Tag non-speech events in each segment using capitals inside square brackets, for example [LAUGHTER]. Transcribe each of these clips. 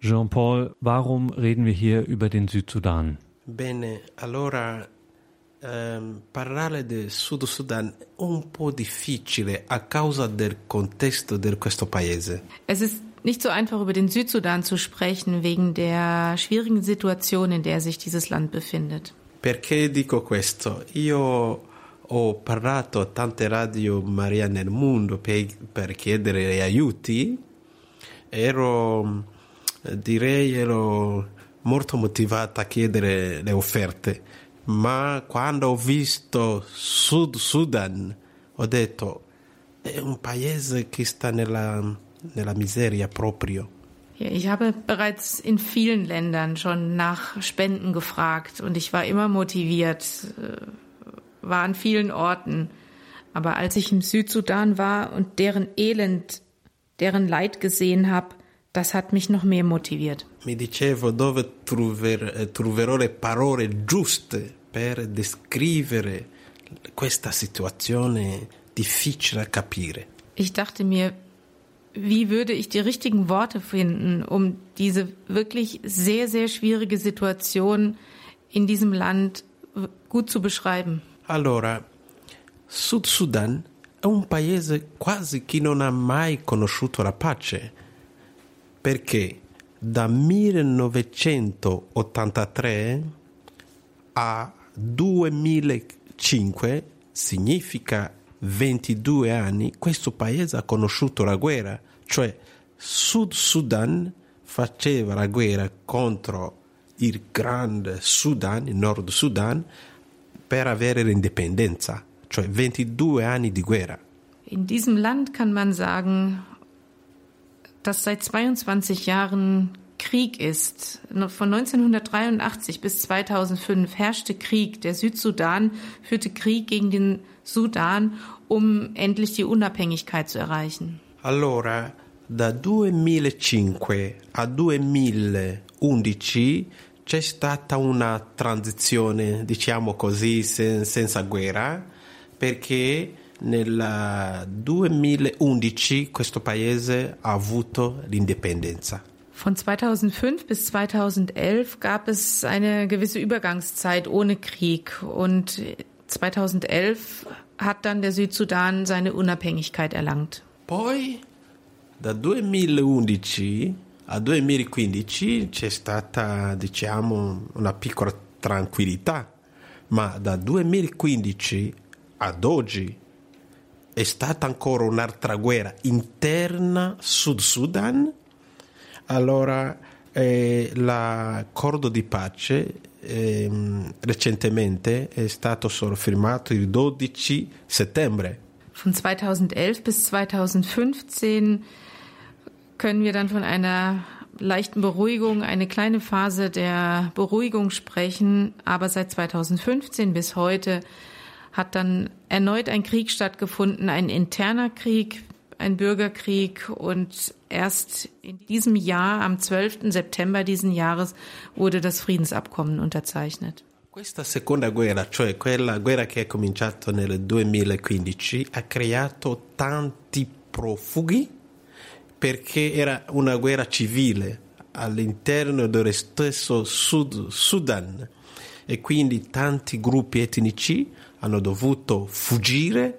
Jean-Paul, warum reden wir hier über den Südsudan? Bene, allora ehm, parlare del Sud Sudan è un po' difficile a causa del contesto di questo paese. Es ist nicht so einfach über den Südsudan zu sprechen wegen der schwierigen Situation, in der sich dieses Land befindet. Perché dico questo? Io ho parlato a tante radio Maria nel mondo per, per chiedere aiuti. Ero, direi, ero molto motivata a chiedere le offerte, ma quando ho visto Sud Sudan ho detto è un paese che sta nella, nella miseria proprio. Ich habe bereits in vielen Ländern schon nach Spenden gefragt und ich war immer motiviert, äh, war an vielen Orten. Aber als ich im Südsudan war und deren Elend, deren Leid gesehen habe, das hat mich noch mehr motiviert. Mi dicevo dove trover, troverò le parole giuste per descrivere questa situazione difficile da capire. Ich dachte mir, wie würde ich die richtigen Worte finden, um diese wirklich sehr, sehr schwierige Situation in diesem Land gut zu beschreiben? Allora, Sud Sudan è un paese quasi che non ha mai conosciuto la pace, perché da 1983 a 2005 significa 22 anni questo paese ha conosciuto la guerra, cioè Sud Sudan faceva la guerra contro il grande Sudan, il Nord Sudan, per avere l'indipendenza, cioè 22 anni di guerra. In diesem Land kann man sagen, dass seit 22 Jahren Krieg ist. Von 1983 bis 2005 herrschte Krieg. Der Südsudan führte Krieg gegen den Sudan, um endlich die Unabhängigkeit zu erreichen. Allora, da 2005 a 2011 c'è stata una transizione, diciamo così, sen- senza guerra, perché nel 2011 questo paese ha avuto l'indipendenza. Von 2005 bis 2011 gab es eine gewisse Übergangszeit ohne Krieg und 2011 hat dann der Südsudan seine Unabhängigkeit erlangt. Poi da 2011 a 2015 c'è stata, diciamo, una piccola tranquillità, ma da 2015 ad oggi è stata ancora un'altra guerra interna Sud Sudan. Allora eh, l'accordo di pace eh, recentemente è stato solo firmato il 12 settembre. Von 2011 bis 2015 können wir dann von einer leichten Beruhigung, eine kleine Phase der Beruhigung sprechen. Aber seit 2015 bis heute hat dann erneut ein Krieg stattgefunden, ein interner Krieg, ein Bürgerkrieg und erst in diesem Jahr, am 12. September diesen Jahres, wurde das Friedensabkommen unterzeichnet. Questa seconda guerra, cioè quella guerra che è cominciata nel 2015, ha creato tanti profughi perché era una guerra civile all'interno dello stesso Sud Sudan e quindi tanti gruppi etnici hanno dovuto fuggire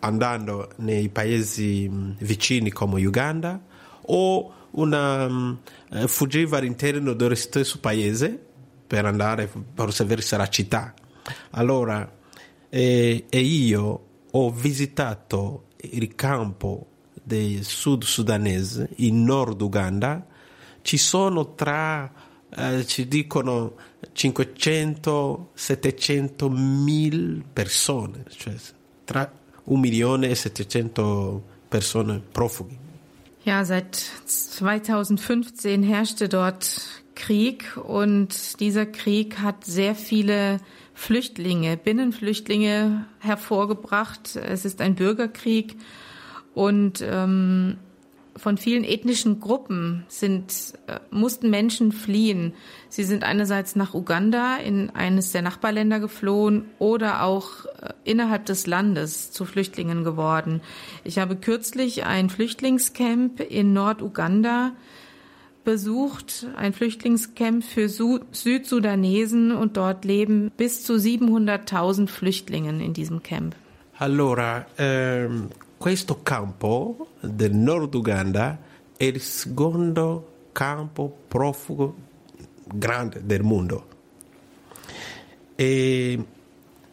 andando nei paesi vicini come Uganda o una, um, fuggiva all'interno dello stesso paese per andare verso la città. Allora, eh, e io ho visitato il campo dei sud sudanese in nord Uganda, ci sono tra, eh, ci dicono 500, 700 mil persone, cioè tra un milione e 700 persone profughi. Ja, seit 2015 herrschte dort Krieg und dieser Krieg hat sehr viele Flüchtlinge, Binnenflüchtlinge hervorgebracht. Es ist ein Bürgerkrieg und ähm, von vielen ethnischen Gruppen sind, äh, mussten Menschen fliehen. Sie sind einerseits nach Uganda in eines der Nachbarländer geflohen oder auch äh, innerhalb des Landes zu Flüchtlingen geworden. Ich habe kürzlich ein Flüchtlingscamp in Norduganda besucht, ein Flüchtlingscamp für Su Südsudanesen und dort leben bis zu 700.000 Flüchtlingen in diesem Camp. Allora, ehm, questo campo del Nord Uganda è il secondo campo profugo grande del mondo. E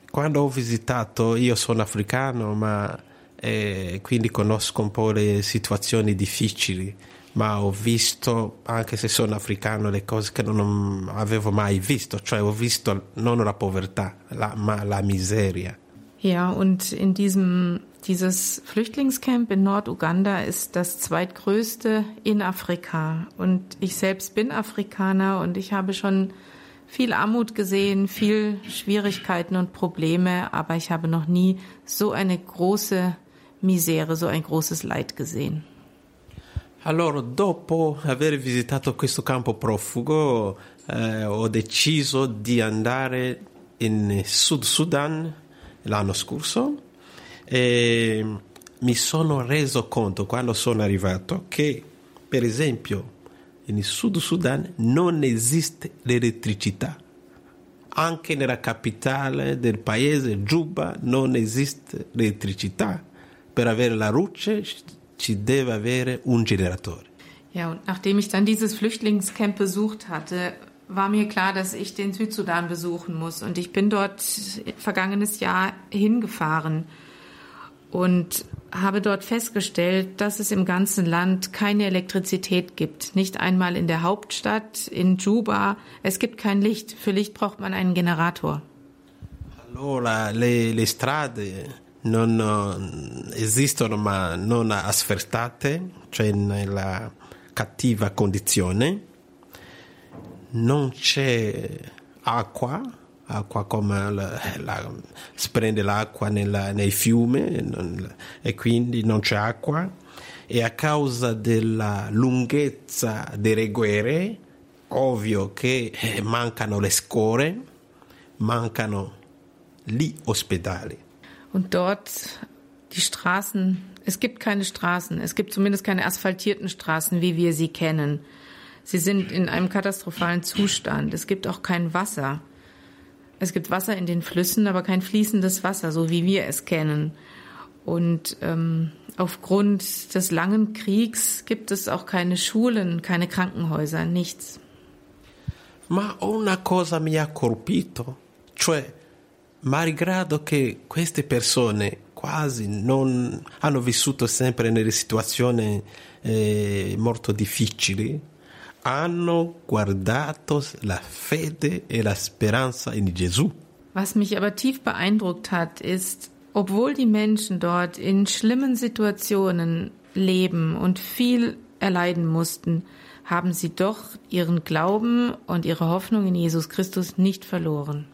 quando ho visitato, io sono africano, ma eh, quindi conosco un po' le situazioni difficili, ma ho visto, anche se sono africano, le cose che non avevo mai visto, cioè ho visto non la povertà, la, ma la miseria. Ja, und in diesem dieses Flüchtlingscamp in Norduganda ist das zweitgrößte in Afrika. Und ich selbst bin Afrikaner und ich habe schon viel Armut gesehen, viel Schwierigkeiten und Probleme, aber ich habe noch nie so eine große Misere, so ein großes Leid gesehen. Allora, dopo aver visitato questo campo profugo, eh, ho deciso di andare in Sud Sudan l'anno scorso e mi sono reso conto quando sono arrivato che, per esempio, in Sud Sudan non esiste l'elettricità. Anche nella capitale del paese, Juba, non esiste l'elettricità. Per avere la luce ci deve avere un generatore. Ja, und nachdem ich dann dieses Flüchtlingscamp besucht hatte, war mir klar, dass ich den Südsudan besuchen muss. Und ich bin dort vergangenes Jahr hingefahren und habe dort festgestellt, dass es im ganzen Land keine Elektrizität gibt. Nicht einmal in der Hauptstadt, in Juba. Es gibt kein Licht. Für Licht braucht man einen Generator. Allora, le, le strade non eh, esistono ma non asfaltate, cioè nella cattiva condizione. Non c'è acqua, acqua come la, la, si prende l'acqua nella, nei fiumi non, e quindi non c'è acqua e a causa della lunghezza delle guerre ovvio che eh, mancano le scuole mancano gli ospedali Und dort die Straßen, es gibt keine Straßen, es gibt zumindest keine asphaltierten Straßen, wie wir sie kennen. Sie sind in einem katastrophalen Zustand. Es gibt auch kein Wasser. Es gibt Wasser in den Flüssen, aber kein fließendes Wasser, so wie wir es kennen. Und ähm, aufgrund des langen Kriegs gibt es auch keine Schulen, keine Krankenhäuser, nichts. Ma una cosa mi ha colpito, cioè, malgrado che queste persone quasi non hanno vissuto sempre nelle situazioni eh, molto difficili, hanno guardato la fede e la speranza in Gesù. Was mich aber tief beeindruckt hat, ist, obwohl die Menschen dort in schlimmen Situationen leben und viel erleiden mussten, haben sie doch ihren Glauben und ihre Hoffnung in Jesus Christus nicht verloren.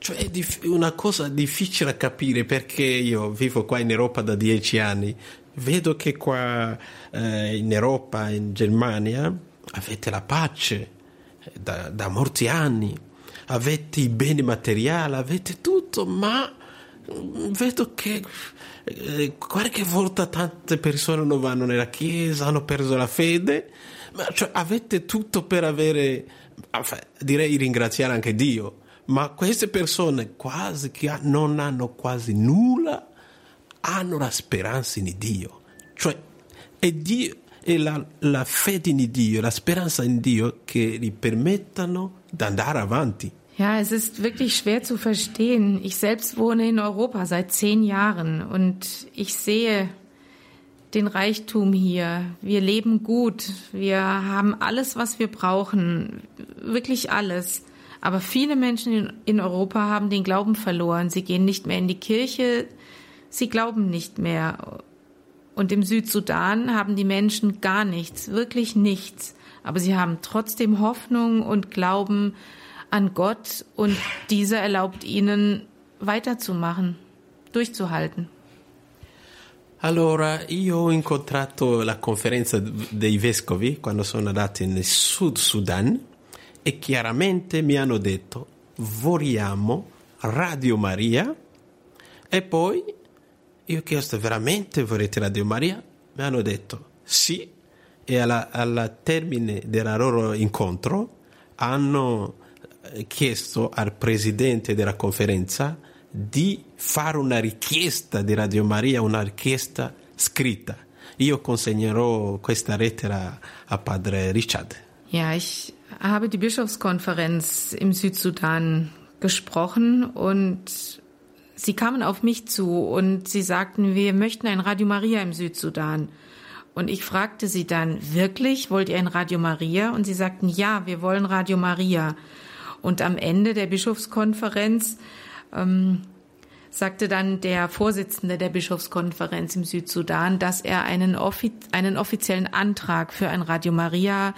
Cioè è una cosa difficile da capire perché io vivo qua in Europa da dieci anni, vedo che qua eh, in Europa, in Germania, avete la pace da, da molti anni, avete i beni materiali, avete tutto, ma vedo che eh, qualche volta tante persone non vanno nella chiesa, hanno perso la fede, ma cioè, avete tutto per avere, direi ringraziare anche Dio, ma queste persone quasi che non hanno quasi nulla hanno la speranza in Dio, cioè è Dio e la, la fede in Dio, la speranza in Dio che gli permettano di andare avanti. Ja, es ist wirklich schwer zu verstehen. Ich selbst wohne in Europa seit zehn Jahren und ich sehe den Reichtum hier. Wir leben gut. Wir haben alles, was wir brauchen. Wirklich alles. Aber viele Menschen in, in Europa haben den Glauben verloren. Sie gehen nicht mehr in die Kirche. Sie glauben nicht mehr. Und im Südsudan haben die Menschen gar nichts, wirklich nichts. Aber sie haben trotzdem Hoffnung und Glauben an Gott und dieser erlaubt ihnen weiterzumachen, durchzuhalten. Allora, io ho incontrato la conferenza dei vescovi quando sono andato nel Sud Sudan e chiaramente mi hanno detto vogliamo Radio Maria e poi io ho chiesto veramente vorrete Radio Maria? Mi hanno detto sì e alla termine del loro incontro hanno eh, chiesto al presidente della conferenza di fare una richiesta di Radio Maria, una richiesta scritta. Io consegnerò questa lettera a padre Richard. Ja, ich habe die Bischofskonferenz im Südsudan gesprochen und sie kamen auf mich zu und sie sagten, wir möchten ein Radio Maria im Südsudan. Und ich fragte sie dann, wirklich, wollt ihr ein Radio Maria? Und sie sagten, ja, wir wollen Radio Maria. Und am Ende der Bischofskonferenz ähm, sagte dann der Vorsitzende der Bischofskonferenz im Südsudan, dass er einen, offi einen offiziellen Antrag für ein Radio Maria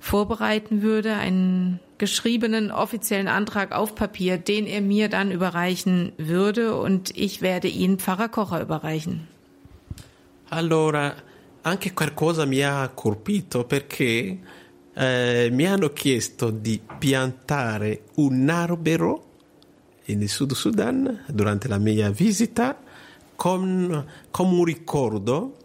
vorbereiten würde, einen geschriebenen offiziellen Antrag auf Papier, den er mir dann überreichen würde und ich werde ihn Pfarrer Kocher überreichen. Allora, anche qualcosa mi ha colpito perché eh, mi hanno chiesto di piantare un albero in Sud Sudan durante la mia visita con, come un ricordo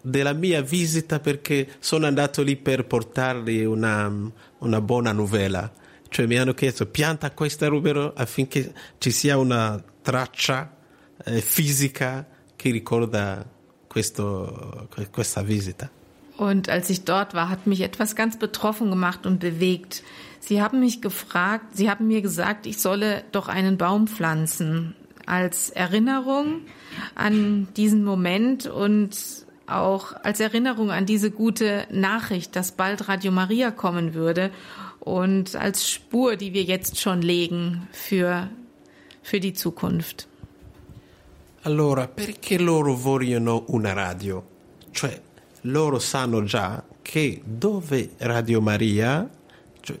della mia visita perché sono andato lì per portargli una, una buona novella. Cioè mi hanno chiesto pianta questo albero affinché ci sia una traccia eh, fisica che ricorda questo, questa visita. Und als ich dort war, hat mich etwas ganz betroffen gemacht und bewegt. Sie haben mich gefragt, Sie haben mir gesagt, ich solle doch einen Baum pflanzen als Erinnerung an diesen Moment und auch als Erinnerung an diese gute Nachricht, dass bald Radio Maria kommen würde und als Spur, die wir jetzt schon legen für, für die Zukunft. Allora, perché loro vogliono una radio? Cioè, loro sanno già che dove Radio Maria, cioè,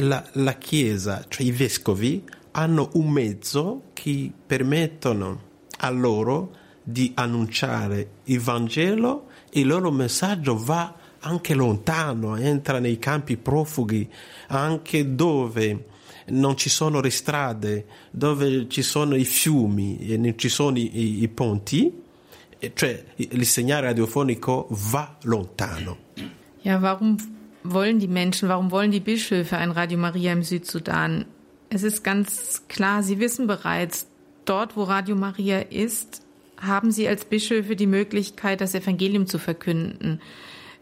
la, la Chiesa, cioè i vescovi, hanno un mezzo che permettono a loro di annunciare il Vangelo il loro messaggio va anche lontano, entra nei campi profughi, anche dove non ci sono le strade, dove ci sono i fiumi e non ci sono i, i ponti, cioè il segnale radiofonico va lontano. Ja, warum wollen die Menschen, warum wollen die Bischöfe ein Radio Maria im Südsudan? Es ist ganz klar, sie wissen bereits, dort wo Radio Maria ist, haben sie als Bischöfe die Möglichkeit, das Evangelium zu verkünden.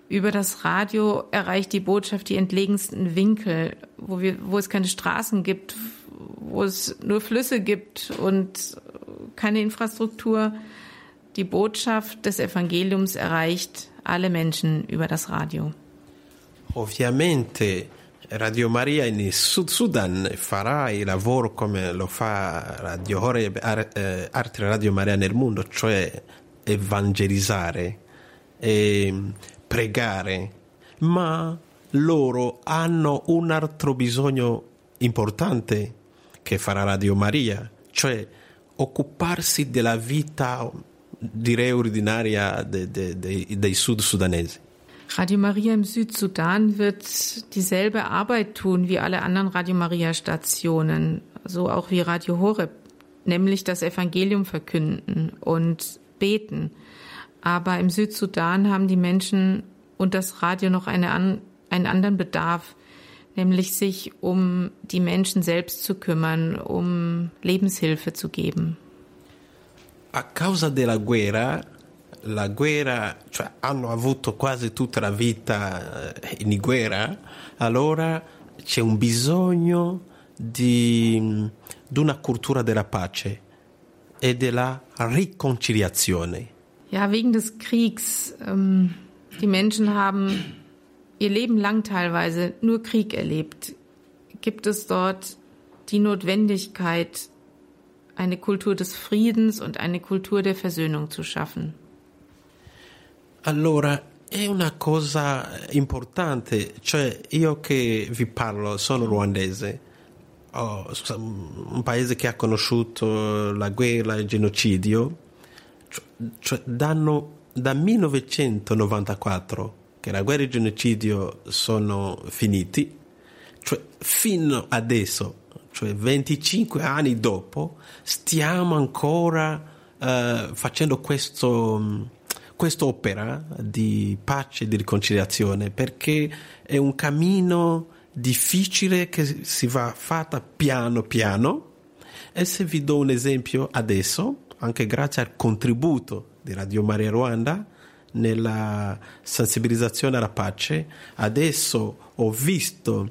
Über das Radio erreicht die Botschaft die entlegensten Winkel, wo, wir, wo es keine Straßen gibt, wo es nur Flüsse gibt und keine Infrastruktur. Die Botschaft des Evangeliums erreicht alle Menschen über das Radio. Ovviamente Radio Maria in Sud Sudan farà il lavoro come lo fa Radio Horeb, eh, altre Radio Maria nel mondo, cioè evangelizzare e pregare, ma loro hanno un altro bisogno importante che farà Radio Maria, cioè occuparsi della vita, direi, ordinaria de, de, de, dei sud sudanesi. Radio Maria im Südsudan wird dieselbe Arbeit tun wie alle anderen Radio Maria Stationen, so auch wie Radio Horeb, nämlich das Evangelium verkünden und beten. Aber im Südsudan haben die Menschen und das Radio noch eine an, einen anderen Bedarf, nämlich sich um die Menschen selbst zu kümmern, um Lebenshilfe zu geben. A causa della guerra la guerra, cioè hanno avuto quasi tutta la vita eh, in guerra, allora c'è un bisogno di, di una cultura della pace e della riconciliazione. Ja, wegen des Kriegs. Ähm, die Menschen haben ihr Leben lang teilweise nur Krieg erlebt. Gibt es dort die Notwendigkeit, eine Kultur des Friedens und eine Kultur der Versöhnung zu schaffen? Allora, è una cosa importante, cioè io che vi parlo sono ruandese, oh, un paese che ha conosciuto la guerra, il genocidio, cioè, danno, da 1994 che la guerra e il genocidio sono finiti, cioè fino adesso, cioè 25 anni dopo, stiamo ancora uh, facendo questo quest'opera di pace e di riconciliazione perché è un cammino difficile che si va fatta piano piano. E se vi do un esempio adesso, anche grazie al contributo di Radio Maria Ruanda nella sensibilizzazione alla pace, adesso ho visto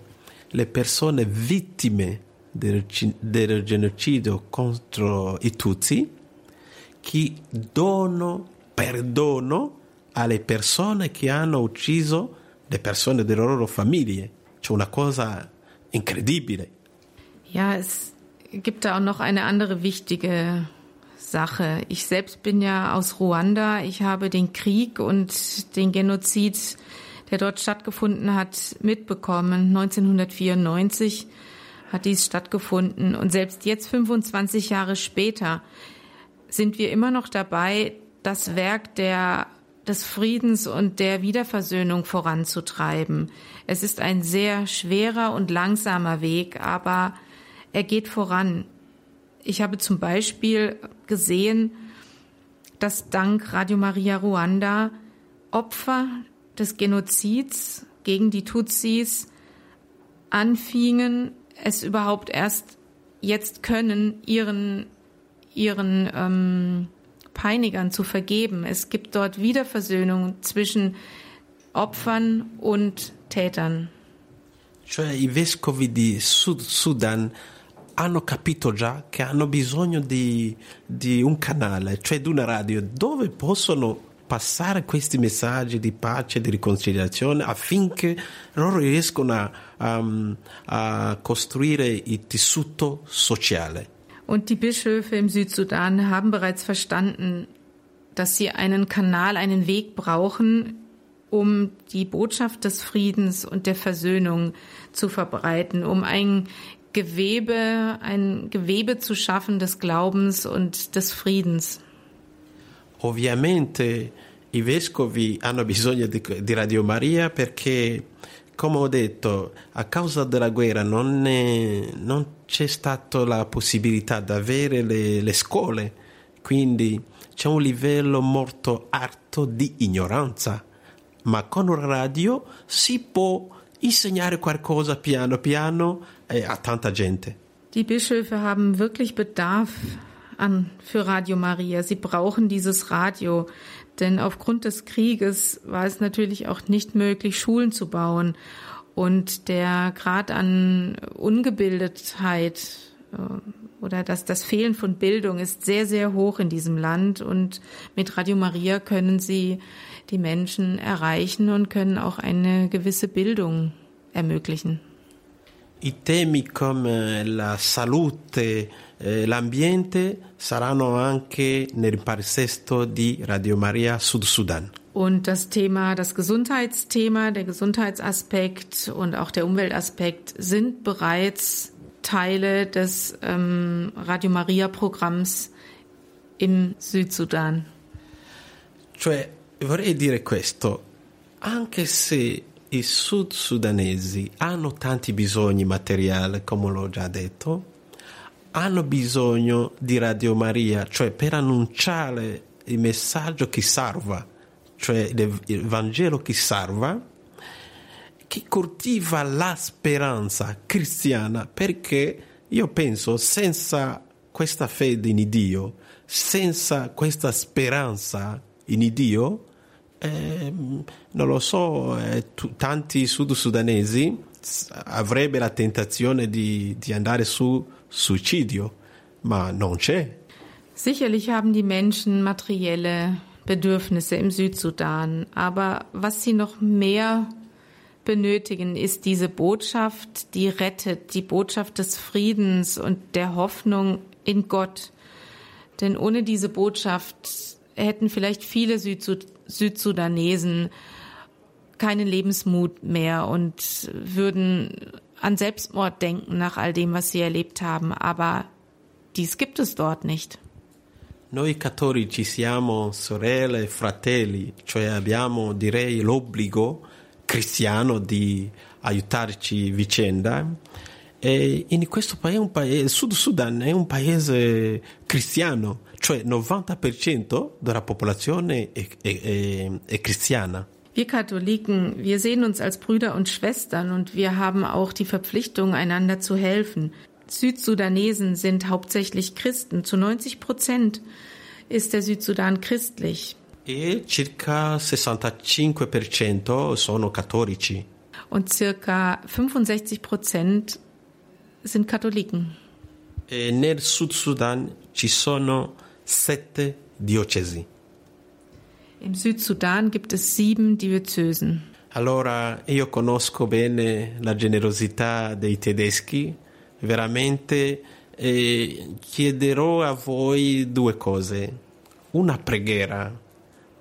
le persone vittime del, del genocidio contro i Tutsi che donano perdono alle persone che hanno ucciso le persone delle loro famiglie. C'è una cosa incredibile. Ja, es gibt da auch noch eine andere wichtige Sache. Ich selbst bin ja aus Ruanda. Ich habe den Krieg und den Genozid, der dort stattgefunden hat, mitbekommen. 1994 hat dies stattgefunden. Und selbst jetzt, 25 Jahre später, sind wir immer noch dabei, das Werk der, des Friedens und der Wiederversöhnung voranzutreiben. Es ist ein sehr schwerer und langsamer Weg, aber er geht voran. Ich habe zum Beispiel gesehen, dass dank Radio Maria Ruanda Opfer des Genozids gegen die Tutsis anfingen, es überhaupt erst jetzt können, ihren, ihren ähm, Peinigern zu vergeben. Es gibt dort Wiederversöhnung zwischen Opfern und Tätern. Cioè i vescovi di Sud Sudan hanno capito già che hanno bisogno di, di un canale, cioè di una radio, dove possono passare questi messaggi di pace, di riconciliazione affinché loro riescano a, um, a costruire il tessuto sociale. Und die Bischöfe im Südsudan haben bereits verstanden, dass sie einen Kanal, einen Weg brauchen, um die Botschaft des Friedens und der Versöhnung zu verbreiten, um ein Gewebe, ein Gewebe zu schaffen des Glaubens und des Friedens. Ovviamente i vescovi hanno bisogno di, di Radio Maria perché come ho detto, a causa della guerra non, è, non c'è stata la possibilità di avere le, le, scuole, quindi c'è un livello molto alto di ignoranza, ma con la radio si può insegnare qualcosa piano piano eh, a tanta gente. Die Bischöfe haben wirklich Bedarf an für Radio Maria. Sie brauchen dieses Radio, denn aufgrund des Krieges war es natürlich auch nicht möglich, Schulen zu bauen. Und der Grad an Ungebildetheit äh, oder das, das Fehlen von Bildung ist sehr, sehr hoch in diesem Land. Und mit Radio Maria können sie die Menschen erreichen und können auch eine gewisse Bildung ermöglichen. I temi come la salute, eh, l'ambiente saranno anche nel palinsesto di Radio Maria Sud Sudan. Und das Thema, das Gesundheitsthema, der Gesundheitsaspekt und auch der Umweltaspekt sind bereits Teile des ähm, Radio Maria Programms im Südsudan. Cioè, vorrei dire questo, anche se i sud-sudanesi hanno tanti bisogni materiali, come l'ho già detto, hanno bisogno di Radio Maria, cioè per annunciare il messaggio che salva, cioè il Vangelo che salva, che coltiva la speranza cristiana, perché io penso senza questa fede in Dio, senza questa speranza in Dio, eh, non lo so, eh, tu, tanti sud-sudanesi avrebbero la tentazione di, di andare su suicidio, ma non c'è. Sicherlich haben die Menschen materielle Bedürfnisse im Südsudan, aber was sie noch mehr benötigen, ist diese Botschaft, die rettet, die Botschaft des Friedens und der Hoffnung in Gott. Denn ohne diese Botschaft hätten vielleicht viele Südsud Südsudanesen keinen Lebensmut mehr und würden an Selbstmord denken nach all dem, was sie erlebt haben. Aber dies gibt es dort nicht. Noi cattolici siamo sorelle e fratelli, cioè abbiamo direi l'obbligo cristiano di aiutarci vicenda. E in questo paese, un paese, Sud Sudan è un paese cristiano, cioè 90% della popolazione è, è, è, è cristiana. Wir Katholiken, wir sehen uns als Brüder und Schwestern und wir haben auch die Verpflichtung, einander zu helfen. Südsudanesen sind hauptsächlich Christen. Zu 90 Prozent ist der Südsudan christlich. E circa 65% sono cattolici. Und circa 65 Prozent sind Katholiken. E nel Sud Sudan ci sono sette diocesi. Im Südsudan gibt es sieben Diözesen. Allora io conosco bene la generosità dei tedeschi, veramente eh, chiederò a voi due cose. Una preghiera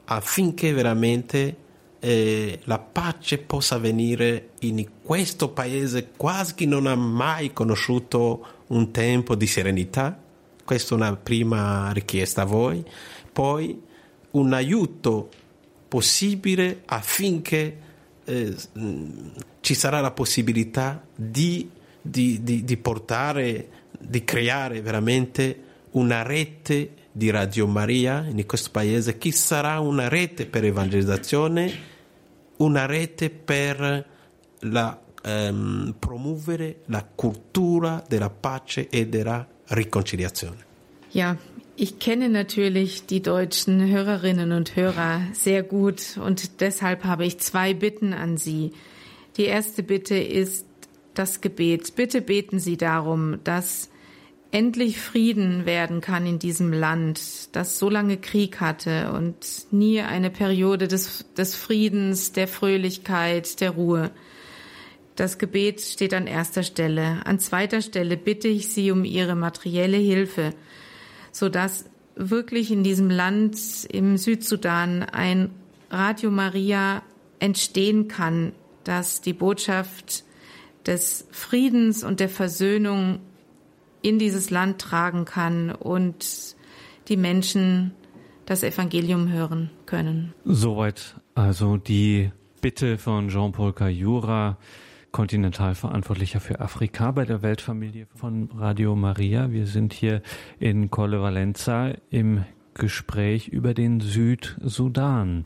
affinché veramente eh, la pace possa venire in questo paese quasi che non ha mai conosciuto un tempo di serenità. Questa è una prima richiesta a voi. Poi un aiuto possibile affinché eh, ci sarà la possibilità di, di, di, di portare, di creare veramente una rete di Radio Maria in questo paese, che sarà una rete per evangelizzazione, una rete per la, ehm, promuovere la cultura della pace e della riconciliazione. Ja, ich kenne natürlich die deutschen Hörerinnen und Hörer sehr gut und deshalb habe ich zwei Bitten an Sie. Die erste Bitte ist das Gebet. Bitte beten Sie darum, dass endlich Frieden werden kann in diesem Land, das so lange Krieg hatte und nie eine Periode des, des Friedens, der Fröhlichkeit, der Ruhe. Das Gebet steht an erster Stelle. An zweiter Stelle bitte ich Sie um Ihre materielle Hilfe, sodass wirklich in diesem Land, im Südsudan, ein Radio Maria entstehen kann, das die Botschaft des Friedens und der Versöhnung in dieses Land tragen kann und die Menschen das Evangelium hören können. Soweit also die Bitte von Jean-Paul Cayura, Kontinentalverantwortlicher für Afrika bei der Weltfamilie von Radio Maria. Wir sind hier in Colle Valenza im Gespräch über den Südsudan.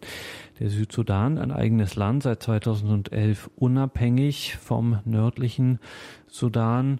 Der Südsudan, ein eigenes Land, seit 2011 unabhängig vom nördlichen Sudan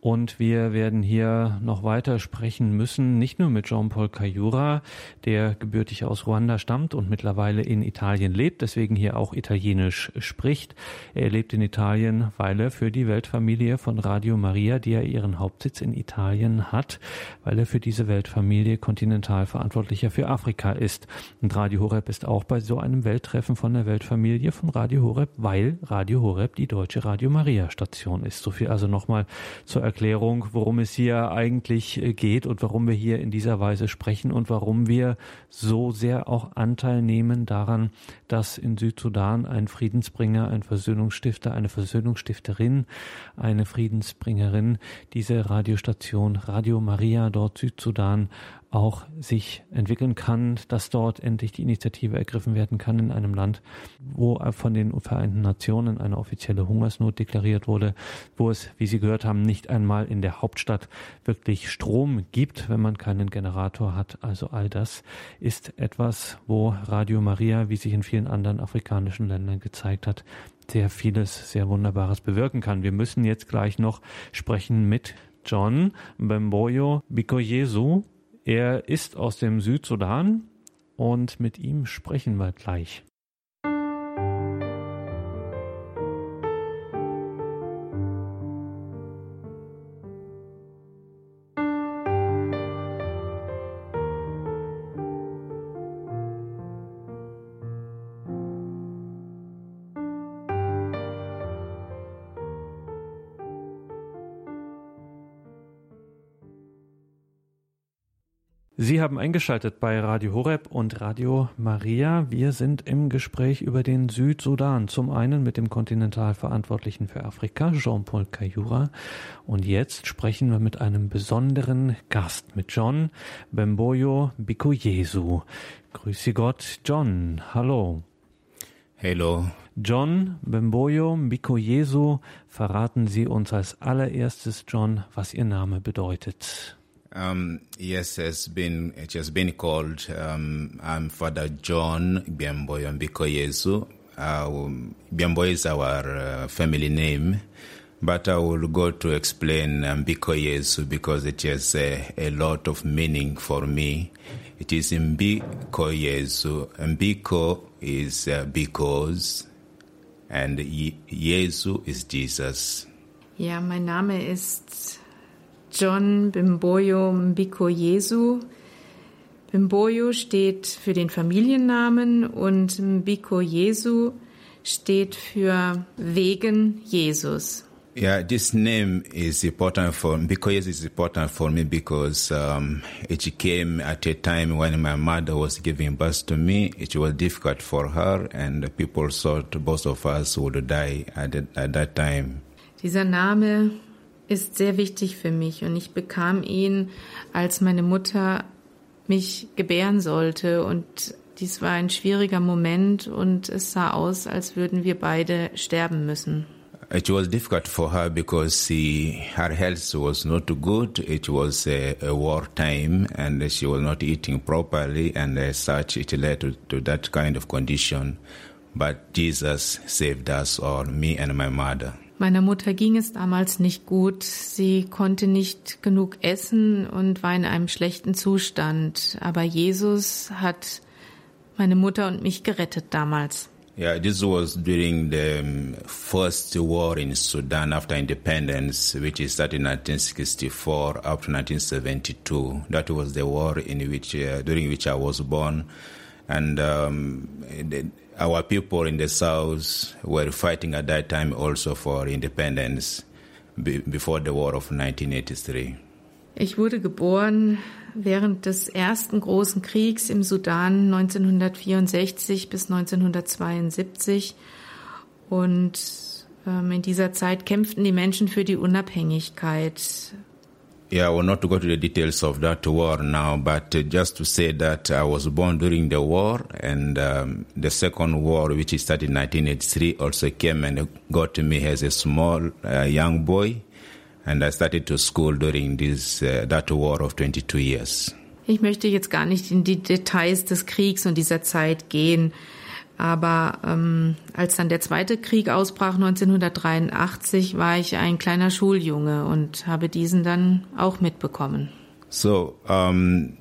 und wir werden hier noch weiter sprechen müssen, nicht nur mit Jean-Paul Cayura, der gebürtig aus Ruanda stammt und mittlerweile in Italien lebt, deswegen hier auch Italienisch spricht. Er lebt in Italien, weil er für die Weltfamilie von Radio Maria, die ja ihren Hauptsitz in Italien hat, weil er für diese Weltfamilie kontinental verantwortlicher für Afrika ist. Und Radio Horeb ist auch bei so einem Welttreffen von der Weltfamilie von Radio Horeb, weil Radio Horeb die deutsche Radio Maria Station ist. So viel also nochmal zur Erklärung, worum es hier eigentlich äh, geht und warum wir hier in dieser Weise sprechen und warum wir so sehr auch Anteil nehmen daran, dass in Südsudan ein Friedensbringer, ein Versöhnungsstifter, eine Versöhnungsstifterin, eine Friedensbringerin diese Radiostation Radio Maria dort Südsudan auch sich entwickeln kann, dass dort endlich die Initiative ergriffen werden kann in einem Land, wo von den Vereinten Nationen eine offizielle Hungersnot deklariert wurde, wo es, wie Sie gehört haben, nicht einmal in der Hauptstadt wirklich Strom gibt, wenn man keinen Generator hat. Also all das ist etwas, wo Radio Maria, wie sich in vielen anderen afrikanischen Ländern gezeigt hat, sehr vieles, sehr Wunderbares bewirken kann. Wir müssen jetzt gleich noch sprechen mit John Bemboyo Bikoyesu. Er ist aus dem Südsudan und mit ihm sprechen wir gleich. Sie haben eingeschaltet bei Radio Horeb und Radio Maria. Wir sind im Gespräch über den Südsudan. Zum einen mit dem Kontinentalverantwortlichen für Afrika, Jean-Paul Cayura. Und jetzt sprechen wir mit einem besonderen Gast, mit John Bemboyo Bikoyesu. Grüße Gott, John. Hallo. Hallo. John Bemboyo Bikoyesu, verraten Sie uns als allererstes, John, was Ihr Name bedeutet. Um, yes, it's been it has been called. Um, I'm Father John Biamboyo Mbikoyezu. Uh, Biamboyo is our uh, family name, but I will go to explain Mbikoyezu because it has a, a lot of meaning for me. It is Mbikoyezu. Mbiko is uh, because, and Ye- Yesu is Jesus. Ja, mein Name ist John Bimboyo Mbiko Jesu. Bimboyo steht für den Familiennamen und Mbiko Jesu steht für wegen Jesus. Yeah, this name is important for because it's important for me because um, it came at a time when my mother was giving birth to me. It was difficult for her, and people thought both of us would die at, at that time. Dieser Name ist sehr wichtig für mich und ich bekam ihn, als meine Mutter mich gebären sollte und dies war ein schwieriger Moment und es sah aus, als würden wir beide sterben müssen. It was difficult for her because she, her health was not good. It was a, a war time and she was not eating properly, and as such, it led to, to that kind of condition. But Jesus saved us all, me and my mother. Meiner Mutter ging es damals nicht gut. Sie konnte nicht genug essen und war in einem schlechten Zustand. Aber Jesus hat meine Mutter und mich gerettet damals. Yeah, this was during the first war in Sudan after independence, which is started in 1964 up to 1972. That was the war in which, uh, during which I was born, and um, the, our people in the south were fighting at that time also for independence be, before the war of 1983. Ich wurde geboren während des ersten großen Kriegs im Sudan 1964 bis 1972 und ähm, in dieser Zeit kämpften die Menschen für die Unabhängigkeit. Yeah, I will not go to the details of that war now, but just to say that I was born during the war, and um, the second war, which started in 1983, also came and got me as a small uh, young boy, and I started to school during this uh, that war of 22 years. Ich möchte jetzt gar nicht in die Details des Kriegs und dieser Zeit gehen, aber ähm, als dann der zweite Krieg ausbrach 1983, war ich ein kleiner Schuljunge und habe diesen dann auch mitbekommen. So um,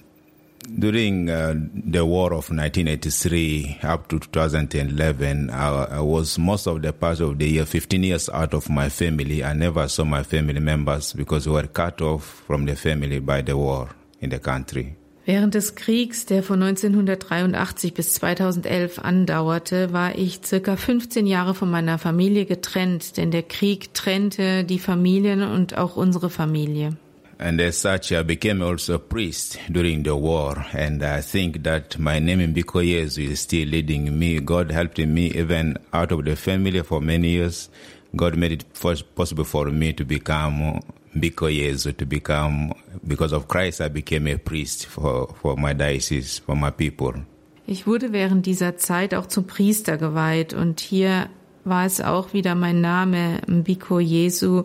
during uh, the war of 1983 up to 2011, I, I was most of the part of the year 15 years out of my family. I never saw my family members because we were cut off from the family by the war in the country. Während des Kriegs, der von 1983 bis 2011 andauerte, war ich circa 15 Jahre von meiner Familie getrennt, denn der Krieg trennte die Familien und auch unsere Familie. And as such, I became also a priest during the war. And I think that my name in Bikoyezu is still leading me. God helped me even out of the family for many years. God made it possible for me to become Bikoyezu, to become, because of Christ, I became a priest for, for my diocese, for my people. Ich wurde während dieser Zeit auch zum Priester geweiht und hier war es auch wieder mein Name, Mbiko Jesu,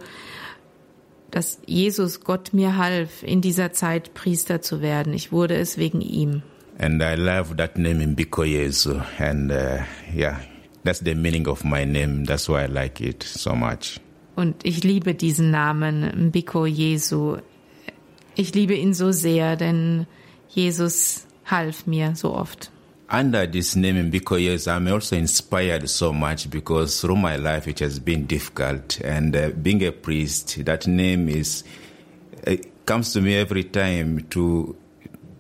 dass Jesus Gott mir half, in dieser Zeit Priester zu werden. Ich wurde es wegen ihm. And I love that name in Bikoyezu. And uh, yeah, that's the meaning of my name. That's why I like it so much. Und ich liebe diesen Namen, Mbiko Jesu. Ich liebe ihn so sehr, denn Jesus half mir so oft. Under this name in Bikoyezu, I'm also inspired so much because through my life it has been difficult. And uh, being a priest, that name is, comes to me every time to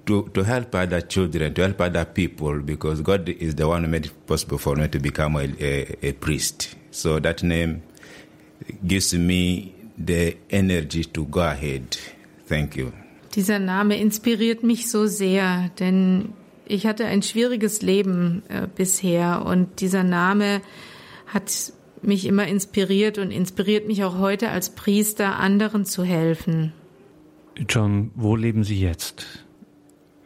to, to help other children, to help other people, because God is the one who made it possible for me to become a, a, a priest. So that name gives me the energy to go ahead. Thank you. Dieser Name inspiriert mich so sehr, denn ich hatte ein schwieriges Leben äh, bisher und dieser Name hat mich immer inspiriert und inspiriert mich auch heute als Priester, anderen zu helfen. John, wo leben Sie jetzt?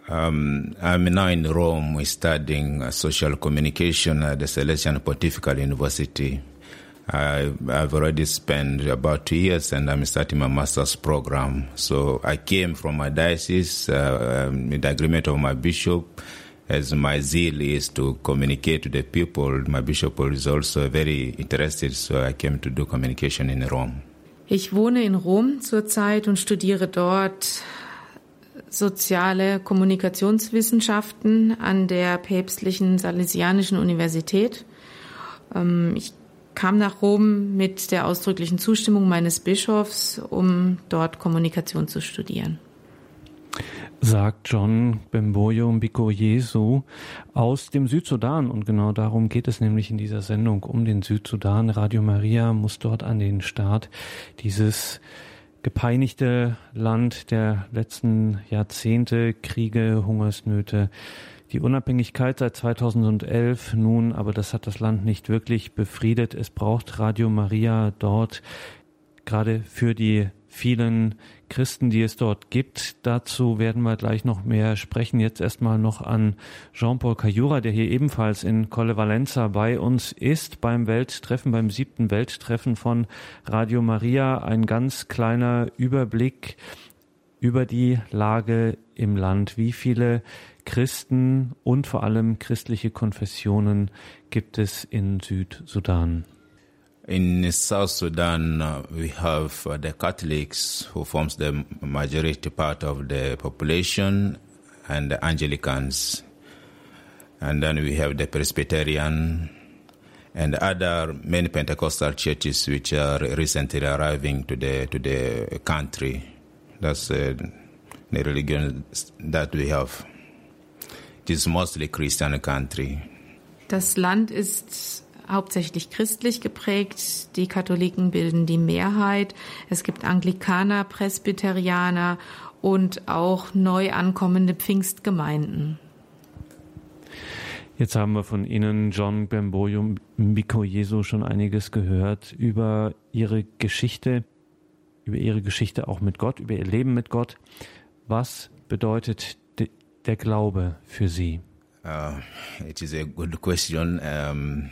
Um, I'm now in Rome studying uh, social communication at the Salesian Pontifical University. I, I've already spent about two years and I'm starting my master's program. So I came from my diocese uh, in the agreement of my bishop as my zeal is to communicate to the people. My bishop is also very interested, so I came to do communication in Rome. Ich wohne in Rom zurzeit und studiere dort soziale Kommunikationswissenschaften an der päpstlichen Salesianischen Universität. Ähm, ich kam nach Rom mit der ausdrücklichen Zustimmung meines Bischofs, um dort Kommunikation zu studieren. Sagt John Bemboyo Mbiko Jesu aus dem Südsudan. Und genau darum geht es nämlich in dieser Sendung um den Südsudan. Radio Maria muss dort an den Start dieses gepeinigte Land der letzten Jahrzehnte, Kriege, Hungersnöte, die Unabhängigkeit seit 2011 nun, aber das hat das Land nicht wirklich befriedet. Es braucht Radio Maria dort, gerade für die vielen Christen, die es dort gibt. Dazu werden wir gleich noch mehr sprechen. Jetzt erstmal noch an Jean-Paul Cayura, der hier ebenfalls in Colle Valenza bei uns ist, beim Welttreffen, beim siebten Welttreffen von Radio Maria. Ein ganz kleiner Überblick über die Lage im Land. Wie viele Christen und vor allem christliche Konfessionen gibt es in Südsudan? In South Sudan, uh, we have uh, the Catholics who forms the majority part of the population and the Anglicans. And then we have the Presbyterian and other many Pentecostal churches which are recently arriving to the to the country. That's uh, the religion that we have. It is mostly Christian country. Das Land ist hauptsächlich christlich geprägt. Die Katholiken bilden die Mehrheit. Es gibt Anglikaner, Presbyterianer und auch neu ankommende Pfingstgemeinden. Jetzt haben wir von Ihnen, John Bemboyo Mbiko Jesu, schon einiges gehört über Ihre Geschichte, über Ihre Geschichte auch mit Gott, über Ihr Leben mit Gott. Was bedeutet der Glaube für Sie? Uh, it is a good question. Um,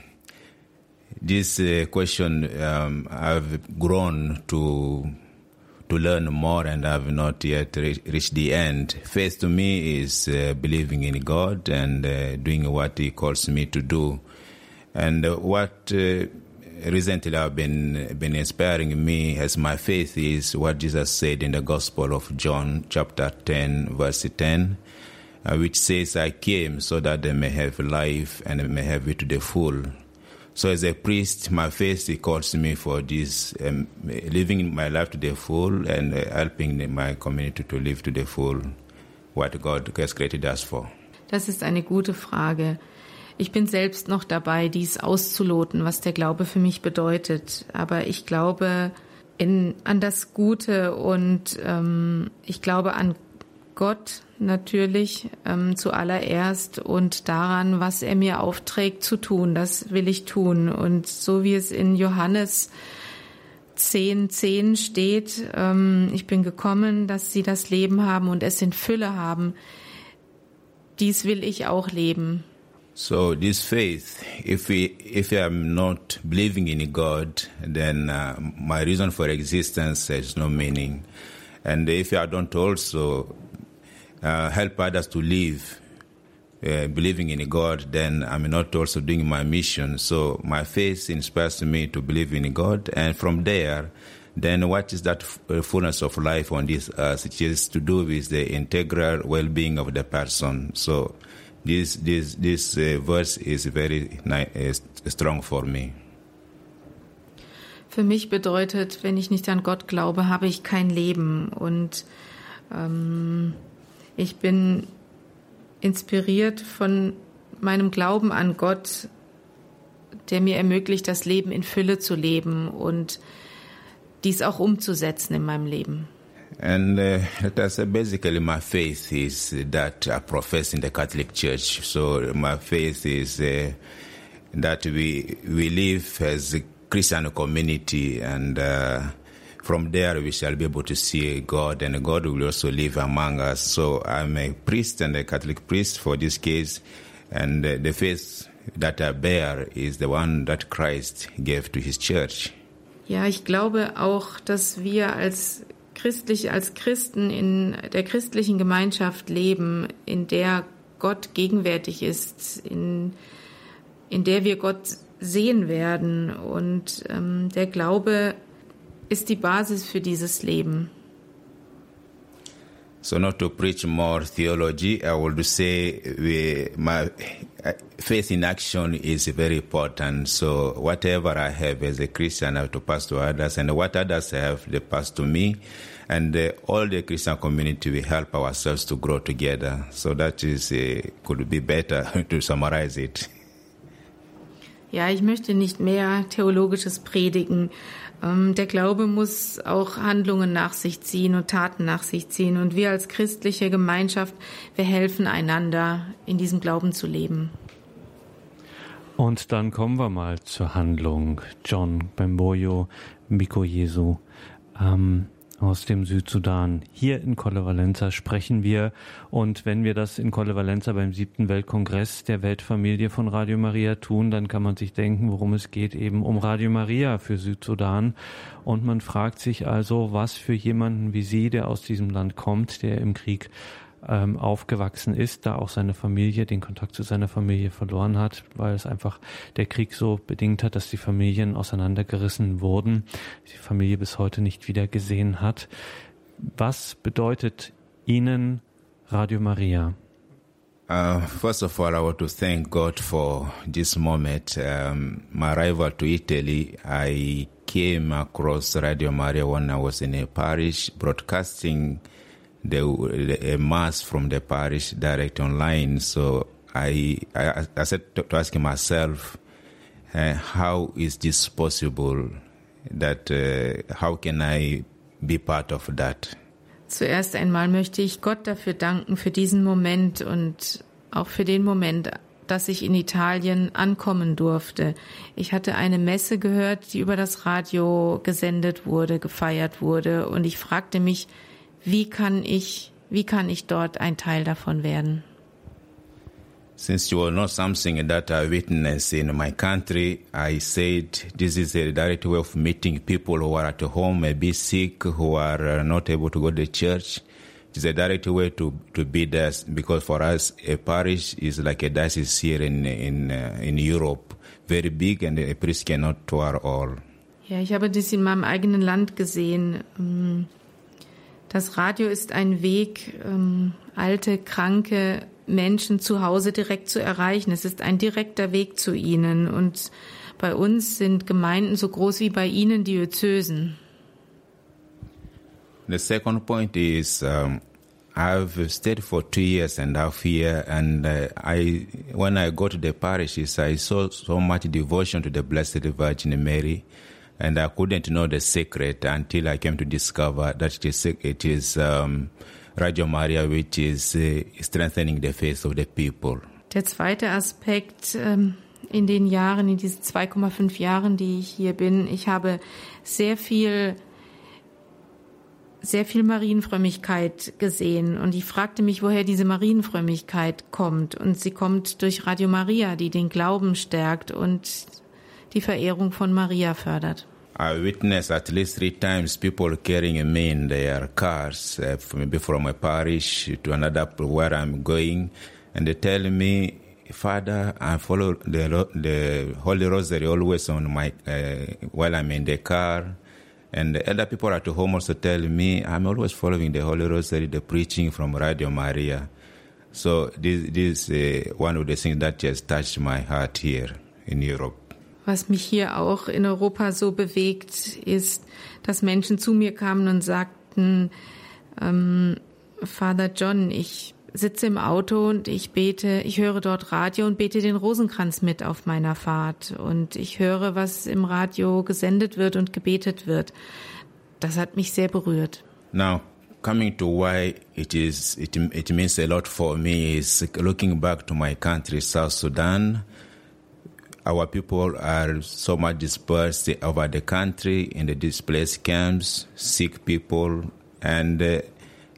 this uh, question um, I've grown to to learn more and I've not yet re- reached the end. Faith to me is uh, believing in God and uh, doing what He calls me to do. And uh, what uh, recently I've been been inspiring me as my faith is what Jesus said in the Gospel of John, chapter ten, verse ten. Uh, which says, I came so that they may have life and may have it to the full. So, as a priest, my faith calls me for this, um, living my life to the full and uh, helping my community to live to the full what God has created us for. Das ist eine gute Frage. Ich bin selbst noch dabei, dies auszuloten, was der Glaube für mich bedeutet. Aber ich glaube in, an das Gute und ähm, ich glaube an Gott natürlich ähm, zuallererst und daran, was er mir aufträgt zu tun. Das will ich tun. Und so wie es in Johannes 10, 10 steht, ähm, ich bin gekommen, dass sie das Leben haben und es in Fülle haben. Dies will ich auch leben. So this faith, if we, if I'm not believing in God, then uh, my reason for existence has no meaning. And if I don't also uh, help others to live uh, believing in God, then I'm not also doing my mission. So my faith inspires me to believe in God, and from there, then what is that fullness of life on this earth? It is to do with the integral well-being of the person. So this this this uh, verse is very uh, strong for me. Für mich bedeutet, wenn ich nicht an Gott glaube, habe ich kein Leben und ähm, ich bin inspiriert von meinem Glauben an Gott, der mir ermöglicht, das Leben in Fülle zu leben und dies auch umzusetzen in meinem Leben. And uh, that's uh, basically my faith is that I profess in the Catholic Church. So my faith is uh, that we we live as a Christian community and uh, from there we shall be able to see God and God will also live among us. So I'm a priest and a Catholic priest for this case and uh, the faith that I bear is the one that Christ gave to his church. Ja, ich glaube auch, dass wir als christlich, als Christen in der christlichen Gemeinschaft leben, in der Gott gegenwärtig ist, in, in der wir Gott sehen werden. Und ähm, der Glaube ist die Basis für dieses Leben. So, not to preach more theology, I would say we, my faith in action is very important. So, whatever I have as a Christian, I have to pass to others, and what others have, they pass to me. And uh, all the Christian community, we help ourselves to grow together. So, that is, uh, could be better [LAUGHS] to summarize it. Ja, ich möchte nicht mehr theologisches predigen. Ähm, der Glaube muss auch Handlungen nach sich ziehen und Taten nach sich ziehen. Und wir als christliche Gemeinschaft, wir helfen einander, in diesem Glauben zu leben. Und dann kommen wir mal zur Handlung. John Bemboyo, Miko Jesu. Ähm, aus dem Südsudan. Hier in Collevalenza sprechen wir und wenn wir das in Collevalenza beim siebten Weltkongress der Weltfamilie von Radio Maria tun, dann kann man sich denken, worum es geht, eben um Radio Maria für Südsudan. Und man fragt sich also, was für jemanden wie Sie, der aus diesem Land kommt, der im Krieg ähm, aufgewachsen ist, da auch seine Familie, den Kontakt zu seiner Familie verloren hat, weil es einfach der Krieg so bedingt hat, dass die Familien auseinandergerissen wurden, die Familie bis heute nicht wieder gesehen hat. Was bedeutet Ihnen Radio Maria? Uh, first of all, I want to thank God for this moment. Um, my arrival to Italy, I came across Radio Maria when I was in a parish broadcasting the, a mass from the parish direct online. So I, I, I said to, to asking myself, uh, how is this possible? That uh, how can I be part of that? Zuerst einmal möchte ich Gott dafür danken für diesen Moment und auch für den Moment, dass ich in Italien ankommen durfte. Ich hatte eine Messe gehört, die über das Radio gesendet wurde, gefeiert wurde und ich fragte mich, wie kann ich, wie kann ich dort ein Teil davon werden? Since you are not something that I witnessed in my country, I said this is a direct way of meeting people who are at home, maybe sick, who are uh, not able to go to church. It's a direct way to, to be there because for us, a parish is like a diocese here in, in, uh, in Europe, very big and a priest cannot tour all. Ja, ich habe das in meinem eigenen Land gesehen. Das Radio ist ein Weg, ähm, alte, kranke Menschen zu Hause direkt zu erreichen. Es ist ein direkter Weg zu ihnen. Und bei uns sind Gemeinden so groß wie bei Ihnen Diözesen. The second point is um, I've stayed for two years and a half here, and uh, I, when I go to the parishes, I saw so much devotion to the Blessed Virgin Mary. And I couldn't know the secret until I came to discover that it is, it is um, Radio Maria, which is uh, strengthening the faith of the people. Der zweite Aspekt ähm, in den Jahren, in diesen 2,5 Jahren, die ich hier bin, ich habe sehr viel sehr viel Marienfrömmigkeit gesehen. Und ich fragte mich, woher diese Marienfrömmigkeit kommt. Und sie kommt durch Radio Maria, die den Glauben stärkt. Und die Verehrung von Maria fördert. I witnessed at least three times people carrying in their cars, uh, maybe from a parish to another where I'm going, and they tell me, Father, I follow the, Holy Rosary always on my uh, in the car. And the other people at home also tell me I'm always Holy Rosary, the preaching from Radio Maria. So this, this is uh, one of the things that has touched my heart here in Europe. Was mich hier auch in Europa so bewegt, ist, dass Menschen zu mir kamen und sagten, ähm, Father John, ich sitze im Auto und ich bete, ich höre dort Radio und bete den Rosenkranz mit auf meiner Fahrt und ich höre, was im Radio gesendet wird und gebetet wird. Das hat mich sehr berührt. Now, coming to why it is, it, it means a lot for me is looking back to my country, South Sudan. Our people are so much dispersed over the country in the displaced camps, sick people, and uh,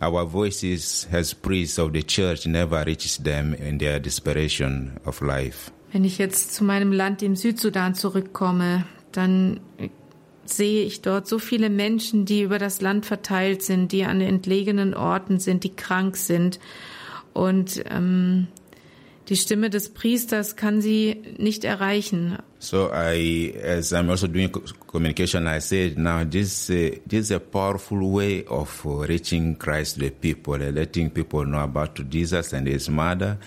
our voices as priests of the church never reaches them in their desperation of life. Wenn ich jetzt zu meinem Land, dem Südsudan, zurückkomme, dann sehe ich dort so viele Menschen, die über das Land verteilt sind, die an entlegenen Orten sind, die krank sind. Und ähm, die Stimme des Priesters kann sie nicht erreichen. So I, as I'm also doing communication, I said, now this, uh, this is a powerful way of uh, reaching Christ the people, letting people know about Jesus and His mother,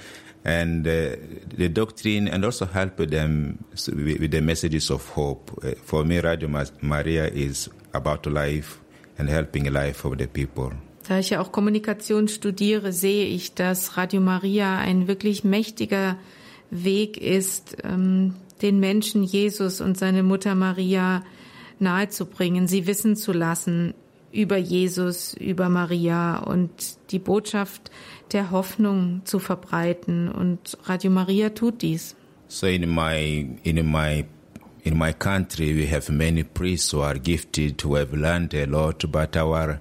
and uh, the doctrine, and also help them with the messages of hope. Uh, for me, Radio Maria is about life and helping life of the people. Da ich ja auch Kommunikation studiere, sehe ich, dass Radio Maria ein wirklich mächtiger Weg ist, ähm, den Menschen Jesus und seine Mutter Maria nahezubringen, sie wissen zu lassen über Jesus, über Maria und die Botschaft der Hoffnung zu verbreiten. Und Radio Maria tut dies. So in my in my in my country we have many priests who are gifted, who have learned a lot, but our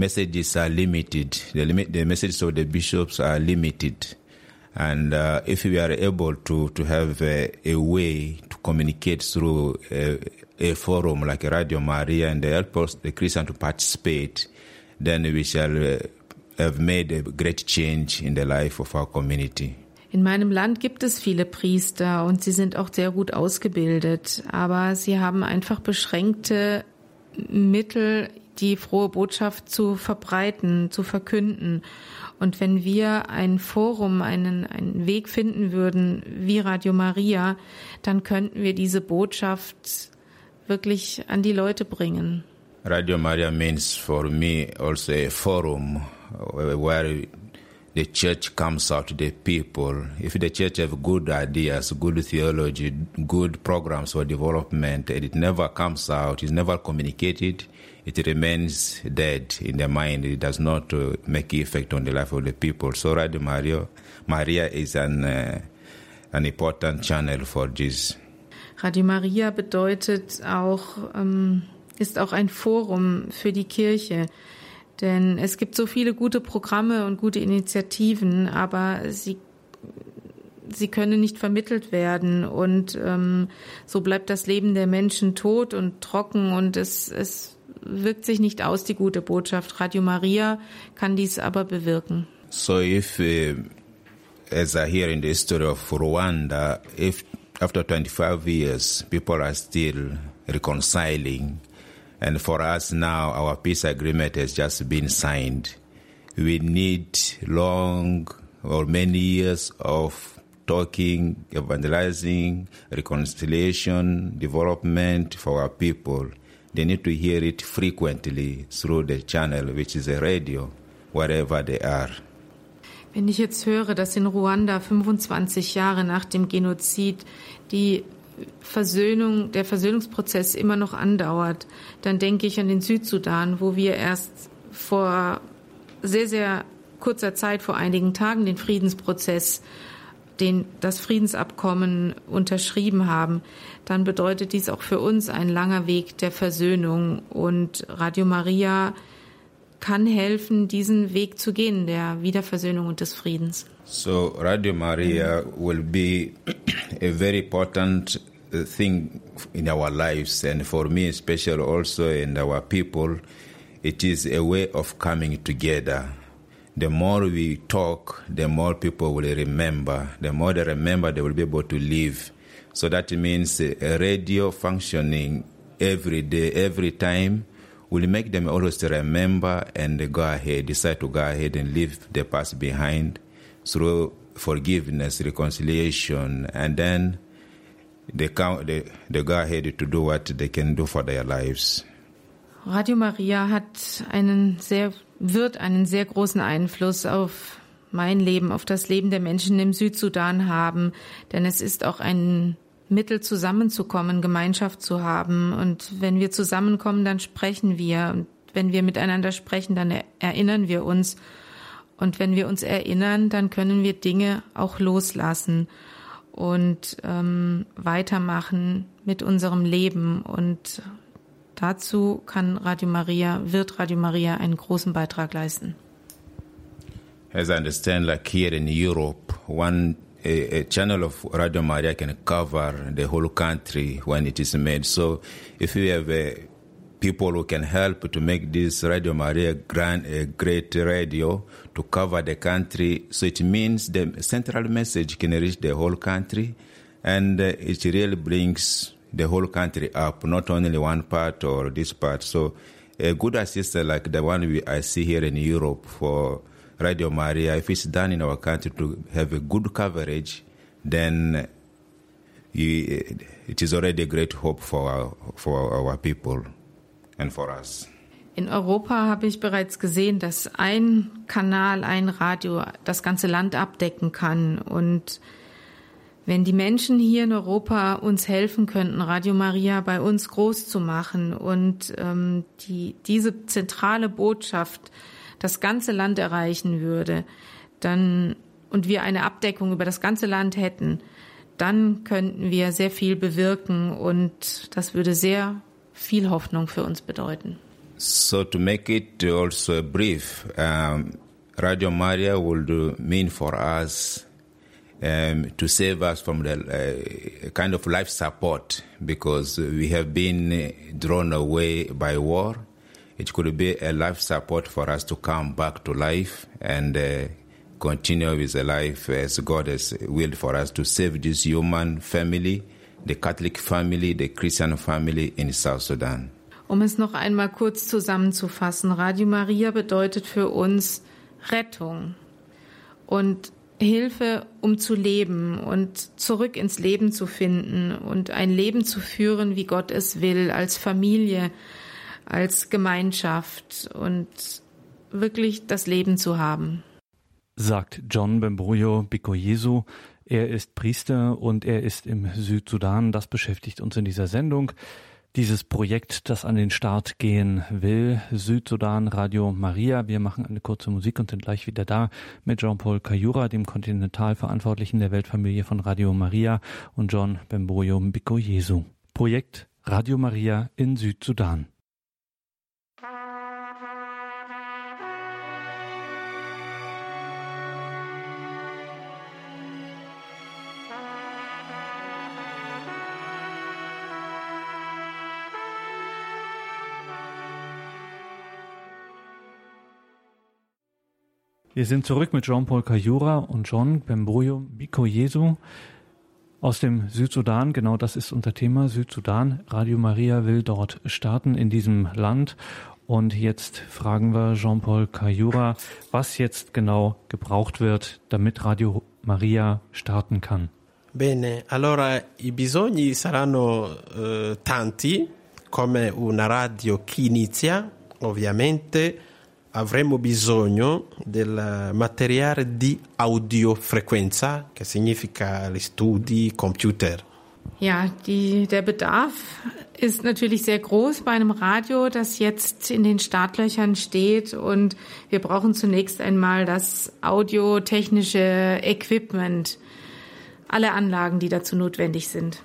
messages are limited. The, limit, the messages of the bishops are limited. And uh, if we are able to, to have a, a way to communicate through a, a, forum like Radio Maria and help us, the Christian, to participate, then we shall uh, have made a great change in the life of our community. In meinem Land gibt es viele Priester und sie sind auch sehr gut ausgebildet, aber sie haben einfach beschränkte Mittel, die frohe Botschaft zu verbreiten, zu verkünden. Und wenn wir ein Forum, einen, einen Weg finden würden wie Radio Maria, dann könnten wir diese Botschaft wirklich an die Leute bringen. Radio Maria means for me also a forum where the church comes out to the people. If the church have good ideas, good theology, good programs for development, and it never comes out, it's never communicated, it remains dead in the mind. It does not uh, make effect on the life of the people. So Radio Maria, Maria is an, uh, an important channel for this. Radio Maria bedeutet auch, ähm, ist auch ein Forum für die Kirche. Denn es gibt so viele gute Programme und gute Initiativen, aber sie, sie können nicht vermittelt werden. Und ähm, so bleibt das Leben der Menschen tot und trocken und es, es wirkt sich nicht aus, die gute Botschaft. Radio Maria kann dies aber bewirken. So if, uh, as I hear in the story of Rwanda, if after 25 years people are still reconciling, and for us now our peace agreement has just been signed, we need long or many years of talking, evangelizing, reconciliation, development for our people. They need to hear it frequently through the channel, which is a radio, wherever they are. Wenn ich jetzt höre, dass in Ruanda 25 Jahre nach dem Genozid die Versöhnung, der Versöhnungsprozess immer noch andauert, dann denke ich an den Südsudan, wo wir erst vor sehr, sehr kurzer Zeit, vor einigen Tagen, den Friedensprozess den, das Friedensabkommen unterschrieben haben, dann bedeutet dies auch für uns ein langer Weg der Versöhnung. Und Radio Maria kann helfen, diesen Weg zu gehen, der Wiederversöhnung und des Friedens. So Radio Maria will be a very important thing in our lives and for me especially also in our people it is a way of coming together the more we talk, the more people will remember. The more they remember, they will be able to live. So that means a radio functioning every day, every time, will make them always remember and go ahead, decide to go ahead and leave the past behind through forgiveness, reconciliation, and then they, come, they, they go ahead to do what they can do for their lives. Radio Maria hat einen sehr wird einen sehr großen Einfluss auf mein Leben, auf das Leben der Menschen im Südsudan haben, denn es ist auch ein Mittel zusammenzukommen, Gemeinschaft zu haben. Und wenn wir zusammenkommen, dann sprechen wir. Und wenn wir miteinander sprechen, dann erinnern wir uns. Und wenn wir uns erinnern, dann können wir Dinge auch loslassen und ähm, weitermachen mit unserem Leben und Dazu kann Radio Maria, wird Radio Maria einen großen Beitrag leisten. As I understand, like here in Europe, one a, a, channel of Radio Maria can cover the whole country when it is made. So if we have uh, people who can help to make this Radio Maria grand, a great radio to cover the country, so it means the central message can reach the whole country, and uh, it really brings the whole country up, not only one part or this part. So a good assistant like the one we, I see here in Europe for Radio Maria, if it's done in our country to have a good coverage, then it is already a great hope for our, for our people and for us. In Europa habe ich bereits gesehen, dass ein Kanal, ein Radio das ganze Land abdecken kann. Und wenn die Menschen hier in Europa uns helfen könnten, Radio Maria bei uns groß zu machen und ähm, die, diese zentrale Botschaft das ganze Land erreichen würde, dann und wir eine Abdeckung über das ganze Land hätten, dann könnten wir sehr viel bewirken und das würde sehr viel Hoffnung für uns bedeuten. So to make it also a brief, um, Radio Maria would mean for us um, to save us from the uh, kind of life support because we have been drawn away by war it could be a life support for us to come back to life and uh, continue with the life as God has willed for us to save this human family, the Catholic family, the Christian family in South Sudan. Um es noch einmal kurz zusammenzufassen, Radio Maria bedeutet für uns Rettung und Hilfe, um zu leben und zurück ins Leben zu finden und ein Leben zu führen, wie Gott es will, als Familie, als Gemeinschaft und wirklich das Leben zu haben. Sagt John Bembruyo Bikoyesu. Er ist Priester und er ist im Südsudan. Das beschäftigt uns in dieser Sendung. Dieses Projekt, das an den Start gehen will, Südsudan Radio Maria. Wir machen eine kurze Musik und sind gleich wieder da mit Jean-Paul Kayura, dem Kontinentalverantwortlichen der Weltfamilie von Radio Maria und John Bemboyo Bikoyesu. Projekt Radio Maria in Südsudan. Wir sind zurück mit Jean-Paul Kayura und John Bemboyo Bikoyesu aus dem Südsudan. Genau das ist unser Thema. Südsudan. Radio Maria will dort starten in diesem Land. Und jetzt fragen wir Jean-Paul Kayura, was jetzt genau gebraucht wird, damit Radio Maria starten kann. Bene, allora i bisogni saranno eh, tanti, come una radio che inizia, ovviamente avremo bisogno del materiale di audiofrequenza, che significa gli studi, computer. Ja, die, der Bedarf ist natürlich sehr groß bei einem Radio, das jetzt in den Startlöchern steht. Und wir brauchen zunächst einmal das audiotechnische Equipment, alle Anlagen, die dazu notwendig sind.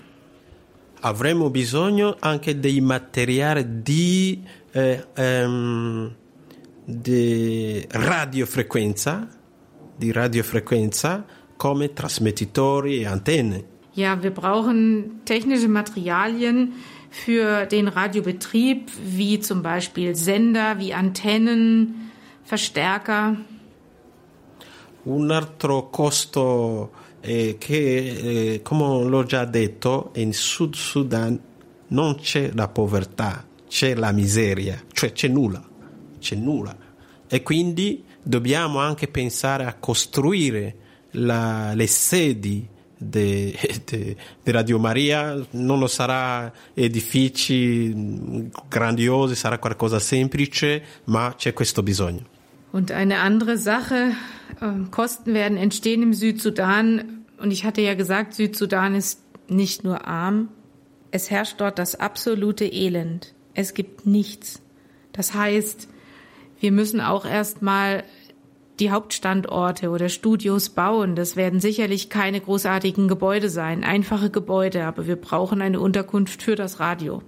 Avremo bisogno anche dei materiali di eh, ehm, di radiofrequenza, di radiofrequenza come trasmettitori e antenne. Ja, wir brauchen technische Materialien für den Radiobetrieb, wie zum Beispiel Sender, wie Antennen, Verstärker. Un altro costo è che, eh, come l'ho già detto, in Sud Sudan non c'è la povertà, c'è la miseria, cioè c'è nulla c'è nulla. E quindi dobbiamo anche pensare a costruire la, le sedi [LAUGHS] di Radio Maria, non sarà edifici grandiosi, sarà qualcosa semplice, ma c'è questo bisogno. Und eine andere Sache, ähm, Kosten werden entstehen im Südsudan. Und ich hatte ja gesagt, Südsudan ist nicht nur arm, es herrscht dort das absolute Elend. Es gibt nichts. Das heißt, wir müssen auch erstmal die Hauptstandorte oder Studios bauen. Das werden sicherlich keine großartigen Gebäude sein, einfache Gebäude, aber wir brauchen eine Unterkunft für das Radio.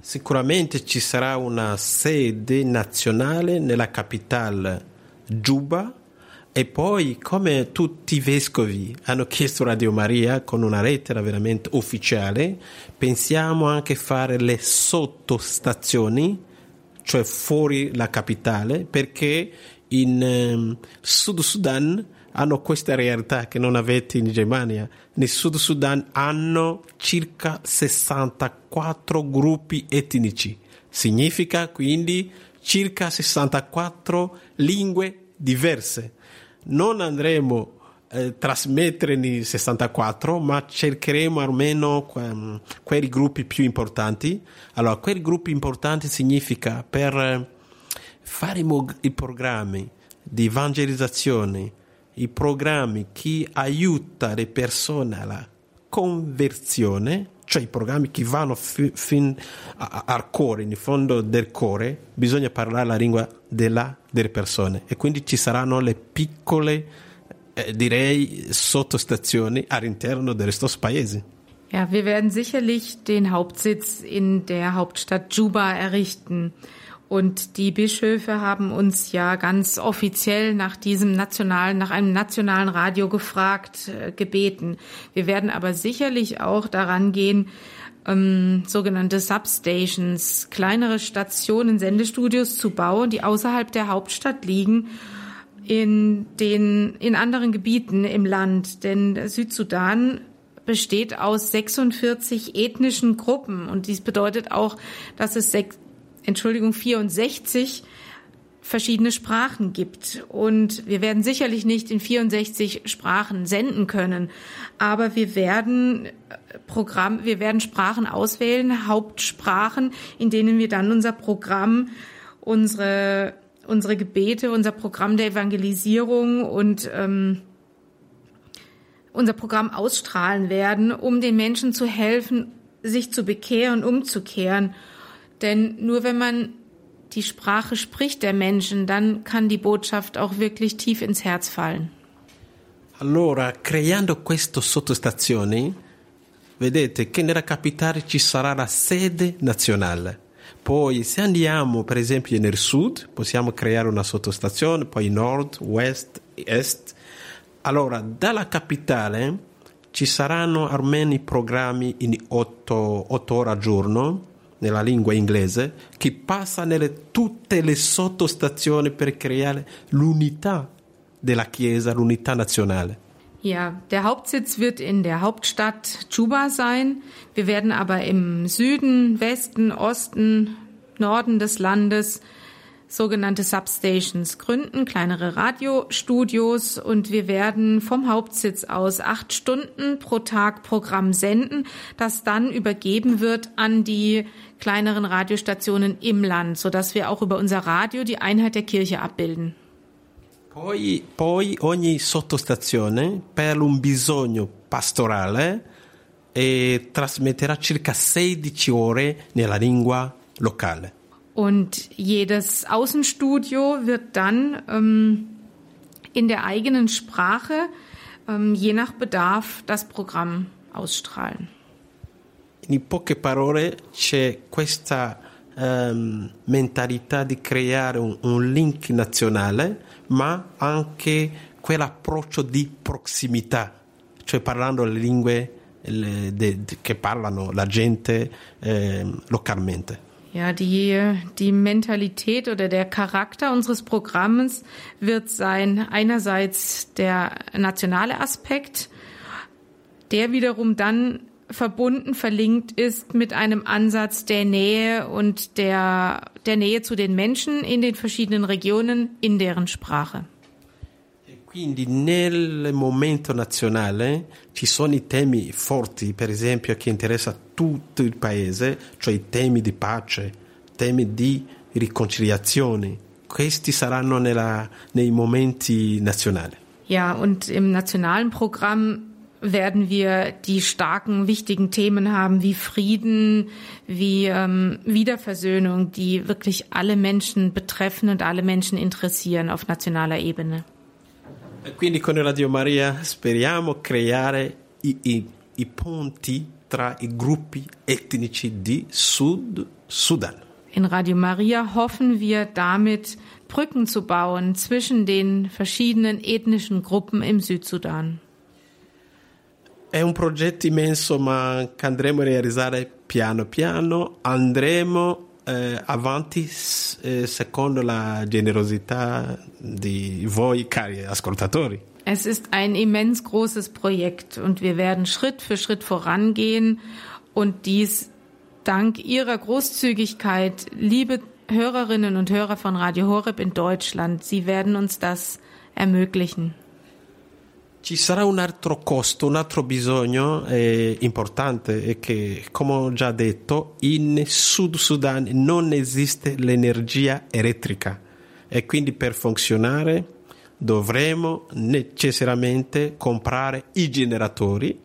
Sicuramente ci sarà una sede nazionale nella capitale Juba E poi, come tutti i vescovi hanno chiesto Radio Maria con una lettera veramente ufficiale, pensiamo anche fare le sottostazioni, cioè fuori la capitale, perché in eh, Sud Sudan hanno questa realtà che non avete in Germania. Nel Sud Sudan hanno circa 64 gruppi etnici. Significa quindi circa 64 lingue diverse non andremo eh, trasmettere nei 64, ma cercheremo almeno que- quei gruppi più importanti. Allora, quei gruppi importanti significa per eh, fare i, mo- i programmi di evangelizzazione, i programmi che aiutano le persone alla conversione, cioè i programmi che vanno fi- fin a- al cuore, in fondo del cuore, bisogna parlare la lingua della, delle persone e quindi ci saranno le piccole, eh, direi, sottostazioni all'interno degli stessi paesi. Ja, wir werden sicherlich den Hauptsitz in der Hauptstadt Juba errichten. Und die Bischöfe haben uns ja ganz offiziell nach diesem nationalen, nach einem nationalen Radio gefragt, äh, gebeten. Wir werden aber sicherlich auch daran gehen, ähm, sogenannte Substations, kleinere Stationen, Sendestudios zu bauen, die außerhalb der Hauptstadt liegen, in den, in anderen Gebieten im Land. Denn Südsudan besteht aus 46 ethnischen Gruppen und dies bedeutet auch, dass es sechs Entschuldigung, 64 verschiedene Sprachen gibt. Und wir werden sicherlich nicht in 64 Sprachen senden können, aber wir werden äh, Programm, wir werden Sprachen auswählen, Hauptsprachen, in denen wir dann unser Programm, unsere, unsere Gebete, unser Programm der Evangelisierung und ähm, unser Programm ausstrahlen werden, um den Menschen zu helfen, sich zu bekehren, umzukehren denn nur wenn man die Sprache spricht der Menschen, dann kann die Botschaft auch wirklich tief ins Herz fallen. Allora, creando queste sottostazioni, vedete che nella capitale ci sarà la sede nazionale. Poi se andiamo per esempio nel sud, possiamo creare una sottostazione, poi nord, west, est. Allora, dalla capitale ci saranno almeno programmi in otto, otto ore al giorno, nella lingua inglese che passa nelle tutte le sottostazioni per creare l'unità della Chiesa, l'unità nazionale. Ja, der Hauptsitz wird in der Hauptstadt Juba sein. Wir werden aber im Süden, Westen, Osten, Norden des Landes sogenannte Substations gründen, kleinere Radiostudios und wir werden vom Hauptsitz aus acht Stunden pro Tag Programm senden, das dann übergeben wird an die kleineren Radiostationen im Land, sodass wir auch über unser Radio die Einheit der Kirche abbilden. Poi, poi ogni sottostazione per un bisogno pastorale e trasmetterà circa 16 ore nella lingua locale. Und jedes Außenstudio wird dann ähm, in der eigenen Sprache, ähm, je nach Bedarf, das Programm ausstrahlen. In poche parole c'è questa um, mentalità di creare un, un link nazionale, ma anche quell'approccio di prossimità, cioè parlando le lingue le, de, de, che parlano la gente eh, localmente. Ja, die, die Mentalität oder der Charakter unseres Programms wird sein einerseits der nationale Aspekt, der wiederum dann verbunden, verlinkt ist mit einem Ansatz der Nähe und der, der Nähe zu den Menschen in den verschiedenen Regionen in deren Sprache. Quindi nel momento nazionale ci sono i temi forti, per esempio, che interessa tutto il paese, cioè i temi di pace, temi di riconciliazione. Questi saranno nella, nei momenti nazionali. Ja, und im nationalen Programm werden wir die starken, wichtigen Themen haben wie Frieden, wie ähm, Wiederversöhnung, die wirklich alle Menschen betreffen und alle Menschen interessieren auf nationaler Ebene. Quindi con Radio Maria speriamo creare i, i, i ponti tra i gruppi etnici di Sud Sudan. In Radio Maria hoffen wir damit Brücken zu bauen zwischen den verschiedenen ethnischen Gruppen im Südsudan. È un progetto immenso ma che andremo a realizzare piano piano, andremo eh, avanti eh, secondo la generosità di voi cari ascoltatori. Es ist ein immens großes Projekt und wir werden Schritt für Schritt vorangehen und dies dank Ihrer Großzügigkeit, liebe Hörerinnen und Hörer von Radio Horeb in Deutschland. Sie werden uns das ermöglichen. Ci sarà un altro costo, un altro bisogno eh, importante è che, come ho già detto, in Sud Sudan non esiste l'energia elettrica. E quindi per funzionare dovremo necessariamente comprare i generatori,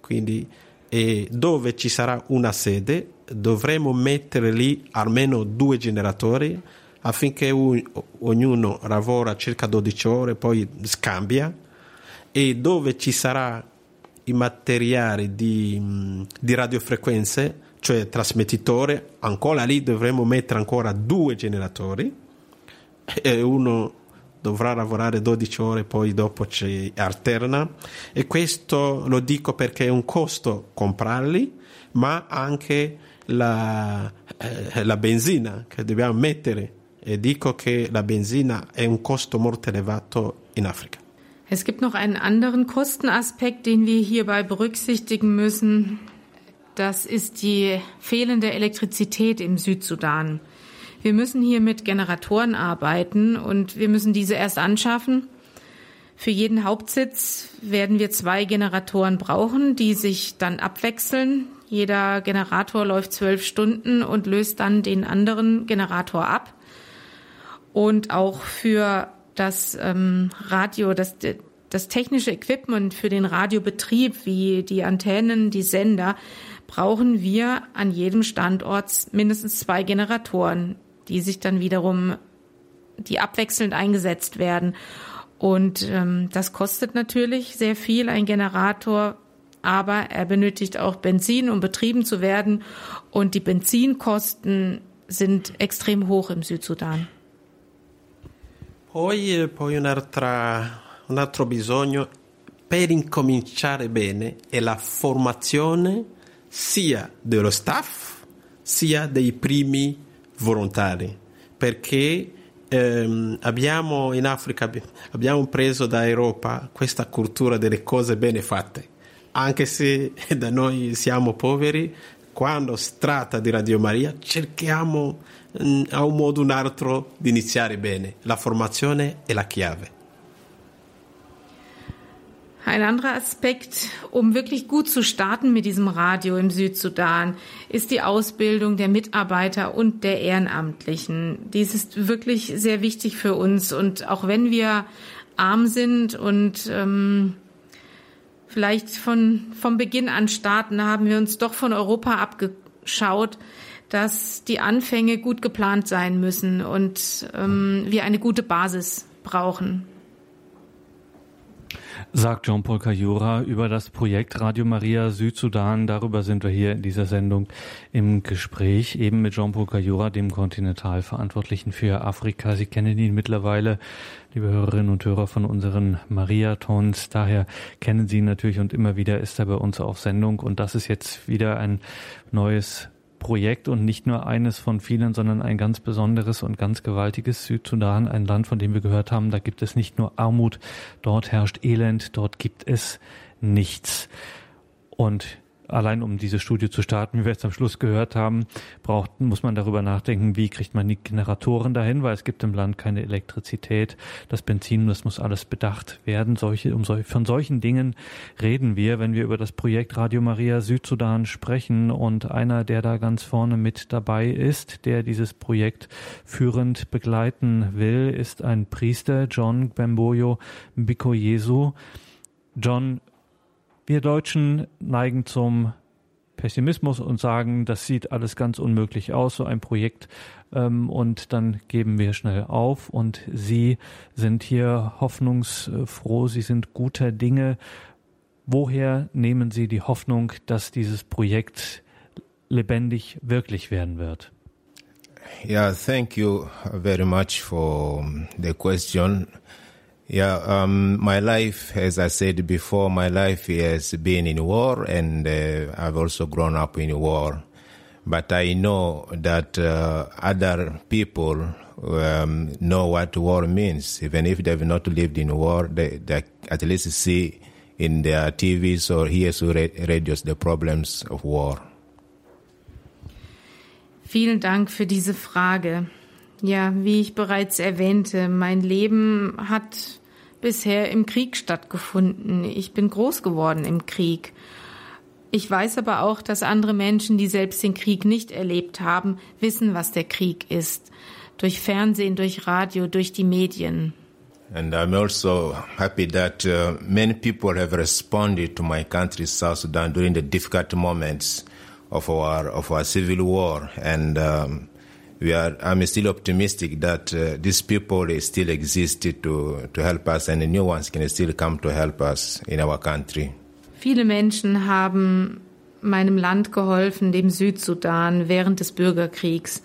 quindi e dove ci sarà una sede dovremo mettere lì almeno due generatori affinché un, ognuno lavora circa 12 ore, poi scambia e dove ci sarà i materiali di, di radiofrequenze, cioè trasmettitore, ancora lì dovremo mettere ancora due generatori. E uno dovrà lavorare 12 ore, poi dopo ci alterna. E questo lo dico perché è un costo comprarli, ma anche la, eh, la benzina che dobbiamo mettere. E dico che la benzina è un costo molto elevato in Afrika. Es gibt noch einen anderen Kostenaspekt, den wir hierbei berücksichtigen müssen. Das ist die fehlende Elektrizität im Südsudan. Wir müssen hier mit Generatoren arbeiten und wir müssen diese erst anschaffen. Für jeden Hauptsitz werden wir zwei Generatoren brauchen, die sich dann abwechseln. Jeder Generator läuft zwölf Stunden und löst dann den anderen Generator ab. Und auch für das ähm, Radio, das, das technische Equipment für den Radiobetrieb, wie die Antennen, die Sender, brauchen wir an jedem Standort mindestens zwei Generatoren, die sich dann wiederum, die abwechselnd eingesetzt werden. Und ähm, das kostet natürlich sehr viel, ein Generator, aber er benötigt auch Benzin, um betrieben zu werden. Und die Benzinkosten sind extrem hoch im Südsudan. Poi, poi un'altra, un altro bisogno per incominciare bene è la formazione sia dello staff sia dei primi volontari. Perché ehm, abbiamo in Africa abbiamo preso da Europa questa cultura delle cose bene fatte. Anche se [LAUGHS] da noi siamo poveri quando si tratta di Radio Maria cerchiamo a un modo o un altro di iniziare bene la formazione è la chiave Ein anderer Aspekt, um wirklich gut zu starten mit diesem Radio im Südsudan, ist die Ausbildung der Mitarbeiter und der Ehrenamtlichen. Dies ist wirklich sehr wichtig für uns. Und auch wenn wir arm sind und ähm, vielleicht von, vom Beginn an starten, haben wir uns doch von Europa abgeschaut, dass die Anfänge gut geplant sein müssen und ähm, wir eine gute Basis brauchen sagt Jean-Paul Kajura über das Projekt Radio Maria Südsudan. Darüber sind wir hier in dieser Sendung im Gespräch, eben mit Jean-Paul Kajura, dem Kontinentalverantwortlichen für Afrika. Sie kennen ihn mittlerweile, liebe Hörerinnen und Hörer von unseren Mariatons. Daher kennen Sie ihn natürlich und immer wieder ist er bei uns auf Sendung. Und das ist jetzt wieder ein neues Projekt und nicht nur eines von vielen, sondern ein ganz besonderes und ganz gewaltiges Südsudan, ein Land, von dem wir gehört haben, da gibt es nicht nur Armut, dort herrscht Elend, dort gibt es nichts. Und allein um diese Studie zu starten, wie wir jetzt am Schluss gehört haben, braucht, muss man darüber nachdenken, wie kriegt man die Generatoren dahin, weil es gibt im Land keine Elektrizität. Das Benzin, das muss alles bedacht werden. Solche, um sol von solchen Dingen reden wir, wenn wir über das Projekt Radio Maria Südsudan sprechen. Und einer, der da ganz vorne mit dabei ist, der dieses Projekt führend begleiten will, ist ein Priester, John Bemboyo Bikoyesu. John, wir Deutschen neigen zum Pessimismus und sagen, das sieht alles ganz unmöglich aus, so ein Projekt, ähm, und dann geben wir schnell auf. Und Sie sind hier hoffnungsfroh, Sie sind guter Dinge. Woher nehmen Sie die Hoffnung, dass dieses Projekt lebendig wirklich werden wird? Yeah, thank you very much for the question. Yeah, um, my life, as I said before, my life has been in war, and uh, I've also grown up in war. But I know that uh, other people um, know what war means. Even if they've not lived in war, they, they at least see in their TVs or hear through radios the problems of war. Vielen Dank für diese Frage. Ja, wie ich bereits erwähnte, mein Leben hat bisher im Krieg stattgefunden. Ich bin groß geworden im Krieg. Ich weiß aber auch, dass andere Menschen, die selbst den Krieg nicht erlebt haben, wissen, was der Krieg ist. Durch Fernsehen, durch Radio, durch die Medien. And I'm also happy that uh, many people have responded to my country, South Sudan, during the difficult moments of our of our civil war. And um, we are, I'm still optimistic that uh, these people still exist to to help us, and the new ones can still come to help us in our country. Viele Menschen haben meinem Land geholfen, dem Südsudan, während des Bürgerkriegs.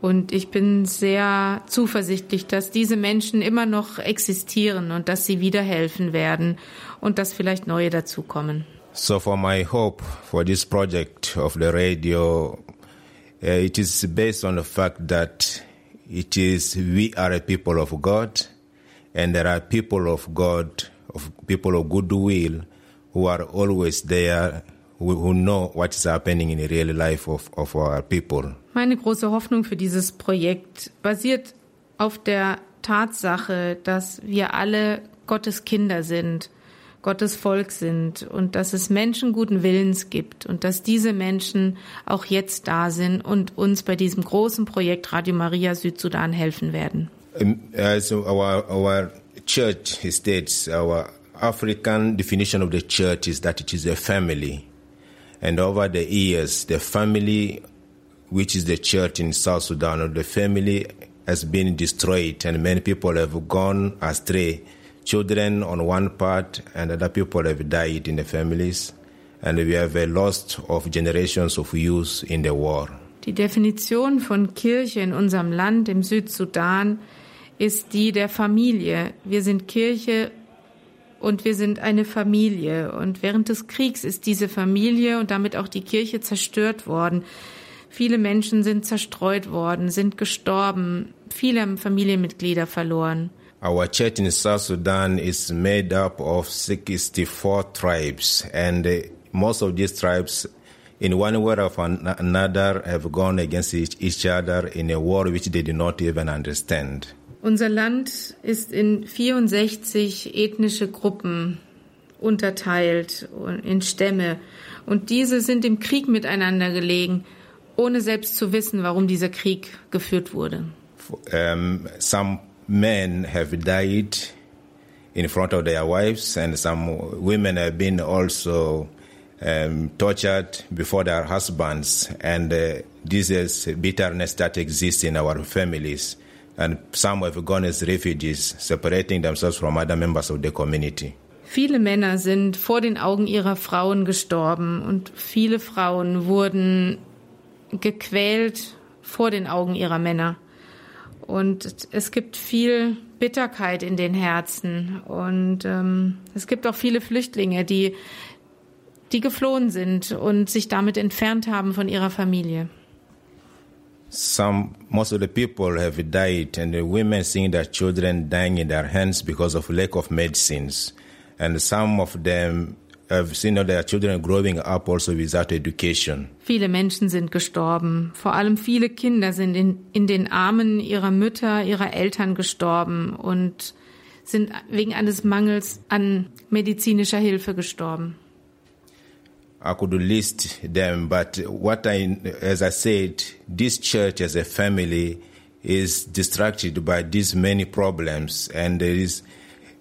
Und ich bin sehr zuversichtlich, dass diese Menschen immer noch existieren und dass sie wieder helfen werden und dass vielleicht neue dazukommen. So for my hope for this project of the radio, uh, it is based on the fact that it is we are a people of God, and there are people of God, of people of goodwill, who are always there, who, know what is happening in the real life of, of our people. Meine große Hoffnung für dieses Projekt basiert auf der Tatsache, dass wir alle Gottes Kinder sind Gottes Volk sind und dass es Menschen guten Willens gibt und dass diese Menschen auch jetzt da sind und uns bei diesem großen Projekt Radio Maria Südsudan helfen werden. Um, uh, so our, our church states, our African definition of the church is that it is a family. And over the years, the family, which is the church in South Sudan, or the family has been destroyed and many people have gone astray children on one part and other people have died in the families and we have a loss of generations of youth in the war. Die Definition von Kirche in unserem Land, im Südsudan, ist die der Familie. Wir sind Kirche und wir sind eine Familie. Und während des Kriegs ist diese Familie und damit auch die Kirche zerstört worden. Viele Menschen sind zerstreut worden, sind gestorben. Viele haben Familienmitglieder verloren. Our church in South Sudan is made up of 64 tribes, and uh, most of these tribes, in one way or another, have gone against each, each other in a war which they did not even understand. Unser Land ist in 64 ethnische Gruppen unterteilt in Stämme und diese sind im Krieg miteinander gelegen, ohne selbst zu wissen, warum dieser Krieg geführt wurde. Um, some men have died in front of their wives, and some women have been also um, tortured before their husbands. And uh, this is bitterness that exists in our families. And some have gone as refugees, separating themselves from other members of the community. Viele Männer sind vor den Augen ihrer Frauen gestorben und viele Frauen wurden gequält vor den Augen ihrer Männer. Und es gibt viel Bitterkeit in den Herzen. Und ähm, es gibt auch viele Flüchtlinge, die, die geflohen sind und sich damit entfernt haben von ihrer Familie. Some, most of the people have died, and the women seeing their children dying in their hands because of lack of medicines. And some of them also. Viele Menschen sind gestorben. Vor allem viele Kinder sind in, in den Armen ihrer Mütter, ihrer Eltern gestorben und sind wegen eines Mangels an medizinischer Hilfe gestorben. I could list them, but what I, as I said, this church as a family is distracted by these many problems, and there is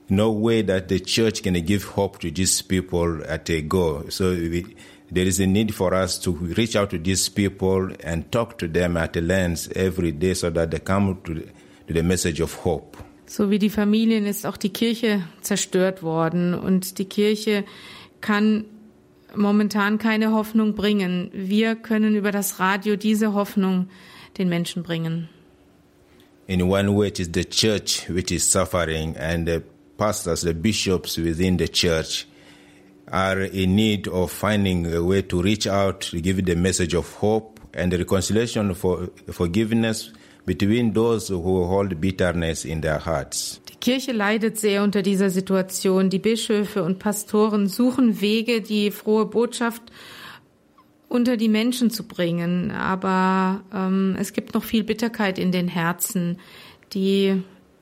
no way that the church can give hope to these people at a go. So we, there is a need for us to reach out to these people and talk to them at a lens every day so that they come to the, to the message of hope. So wie die Familien ist auch die Kirche zerstört worden und die Kirche kann momentan keine Hoffnung bringen. Wir können über das Radio diese Hoffnung den Menschen bringen. In one way, it is the church which is suffering, and the pastors, the bishops within the church are in need of finding a way to reach out, to give the message of hope and reconciliation for forgiveness between those who hold bitterness in their hearts. Die Kirche leidet sehr unter dieser Situation. Die Bischöfe und Pastoren suchen Wege, die frohe Botschaft unter die Menschen zu bringen. Aber ähm, es gibt noch viel Bitterkeit in den Herzen, die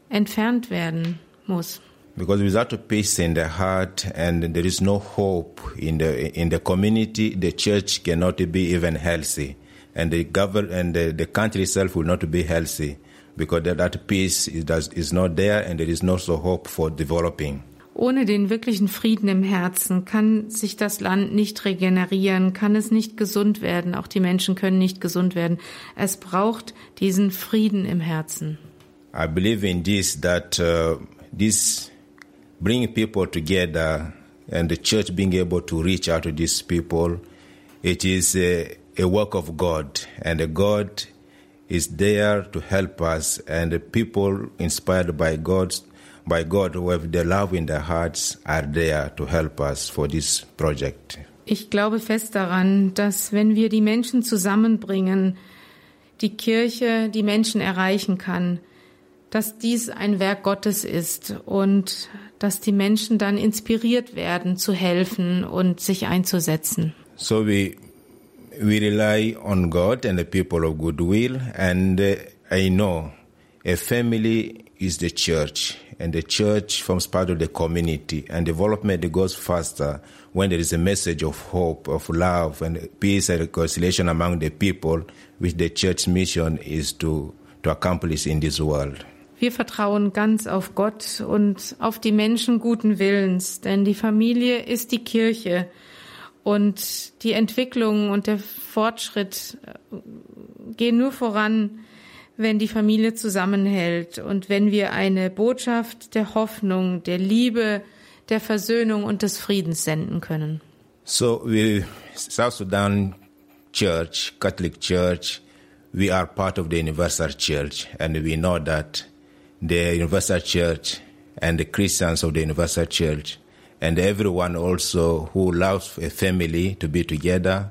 entfernt werden muss. Because without peace in the heart and there is no hope in the in the community, the church cannot be even healthy, and the govern and the, the country itself will not be healthy because that, peace is, does, is not there and there is no so hope for developing. Ohne den wirklichen Frieden im Herzen kann sich das Land nicht regenerieren, kann es nicht gesund werden, auch die Menschen können nicht gesund werden. Es braucht diesen Frieden im Herzen. I believe in this that uh, this bring people together and the church being able to reach out to these people, it is a, a work of God, and God is there to help us, and the people inspired by God, by God have the love in their hearts are there to help us for this project. Ich glaube fest daran, dass wenn wir die Menschen zusammenbringen, die Kirche die Menschen erreichen kann, dass dies ein Werk Gottes ist und dass die Menschen dann inspiriert werden, zu helfen und sich einzusetzen. So we we rely on God and the people of goodwill, and uh, I know a family is the church, and the church forms part of the community, and development goes faster when there is a message of hope, of love, and peace and reconciliation among the people, which the church's mission is to to accomplish in this world. Wir vertrauen ganz auf Gott und auf die Menschen guten Willens, denn die Familie ist die Kirche und die Entwicklung und der Fortschritt äh, gehen nur voran, wenn die Familie zusammenhält und wenn wir eine Botschaft der Hoffnung, der Liebe, der Versöhnung und des Friedens senden können. So we South Sudan Church, Catholic Church, we are part of the Universal Church, and we know that the Universal Church and the Christians of the Universal Church and everyone also who loves a family to be together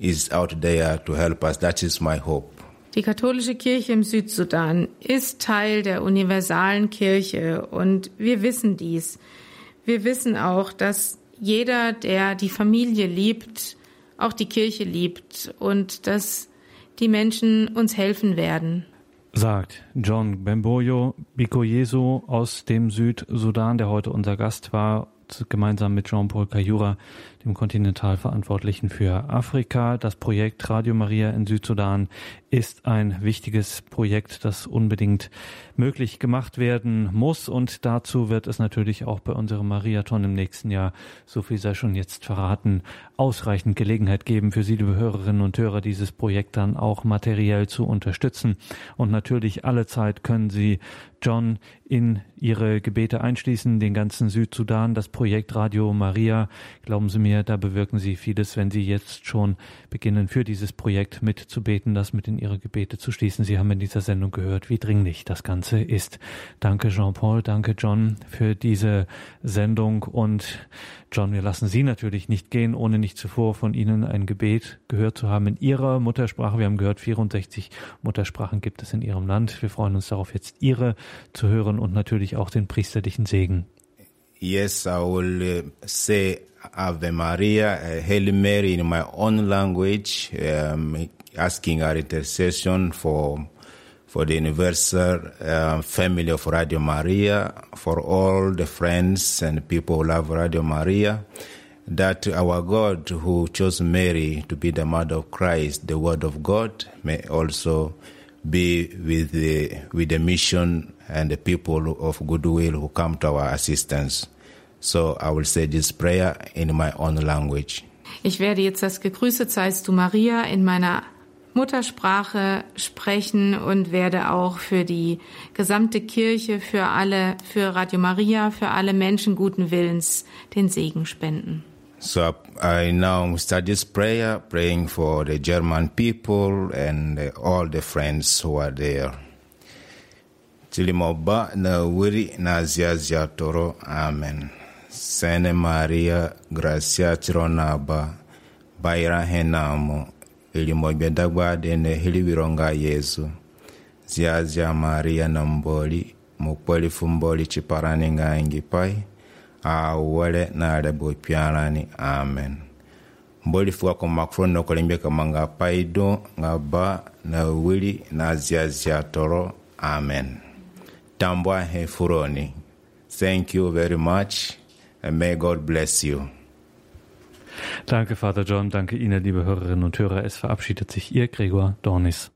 is out there to help us. That is my hope. Die katholische Kirche im Südsudan ist Teil der universalen Kirche und wir wissen dies. Wir wissen auch, dass jeder, der die Familie liebt, auch die Kirche liebt und dass die Menschen uns helfen werden sagt John Bemboyo Bikoyeso aus dem Südsudan, der heute unser Gast war, gemeinsam mit Jean-Paul Kayura, dem Kontinentalverantwortlichen für Afrika. Das Projekt Radio Maria in Südsudan ist ein wichtiges Projekt, das unbedingt möglich gemacht werden muss. Und dazu wird es natürlich auch bei unserem Mariathon im nächsten Jahr, so viel sei schon jetzt verraten, ausreichend Gelegenheit geben für Sie, liebe Hörerinnen und Hörer, dieses Projekt dann auch materiell zu unterstützen. Und natürlich alle Zeit können Sie John in Ihre Gebete einschließen, den ganzen Südsudan, das Projekt Radio Maria. Glauben Sie mir, da bewirken Sie vieles, wenn Sie jetzt schon beginnen, für dieses Projekt mitzubeten, das mit in Ihre Gebete zu schließen. Sie haben in dieser Sendung gehört, wie dringlich das Ganze ist. Danke Jean-Paul, danke John für diese Sendung und John, wir lassen Sie natürlich nicht gehen, ohne nicht zuvor von Ihnen ein Gebet gehört zu haben in Ihrer Muttersprache. Wir haben gehört, 64 Muttersprachen gibt es in Ihrem Land. Wir freuen uns darauf, jetzt Ihre zu hören und natürlich auch den priesterlichen Segen. Yes, I will uh, say Ave Maria, uh, Hail Mary in my own language, um, asking our intercession for for the universal uh, family of Radio Maria, for all the friends and people who love Radio Maria, that our God who chose Mary to be the mother of Christ, the Word of God, may also be with the, with the mission and the people of goodwill who come to our assistance. So I will say this prayer in my own language. Ich werde jetzt das Gegrüßet seist du Maria in meiner Muttersprache sprechen und werde auch für die gesamte Kirche, für alle, für Radio Maria, für alle Menschen guten Willens den Segen spenden. So I now start this prayer, praying for the German people and all the friends who are there. Tilimoba na wiri na zia toro. Amen. Sene Maria, gracia tironaba, baira henamo, ilimogbe dagwade ne hiliwironga yezu ziazia maria na mboli mukpoli fumboli ciparani ngangi pai auwole na alebo buipialani amen. Mboli fuka ko makfuro kama nga paido nga ba na wili na ziazia toro amen. Tambwa hefuroni thank you very much and may god bless you. Danke, Vater John. Danke Ihnen, liebe Hörerinnen und Hörer. Es verabschiedet sich Ihr Gregor Dornis.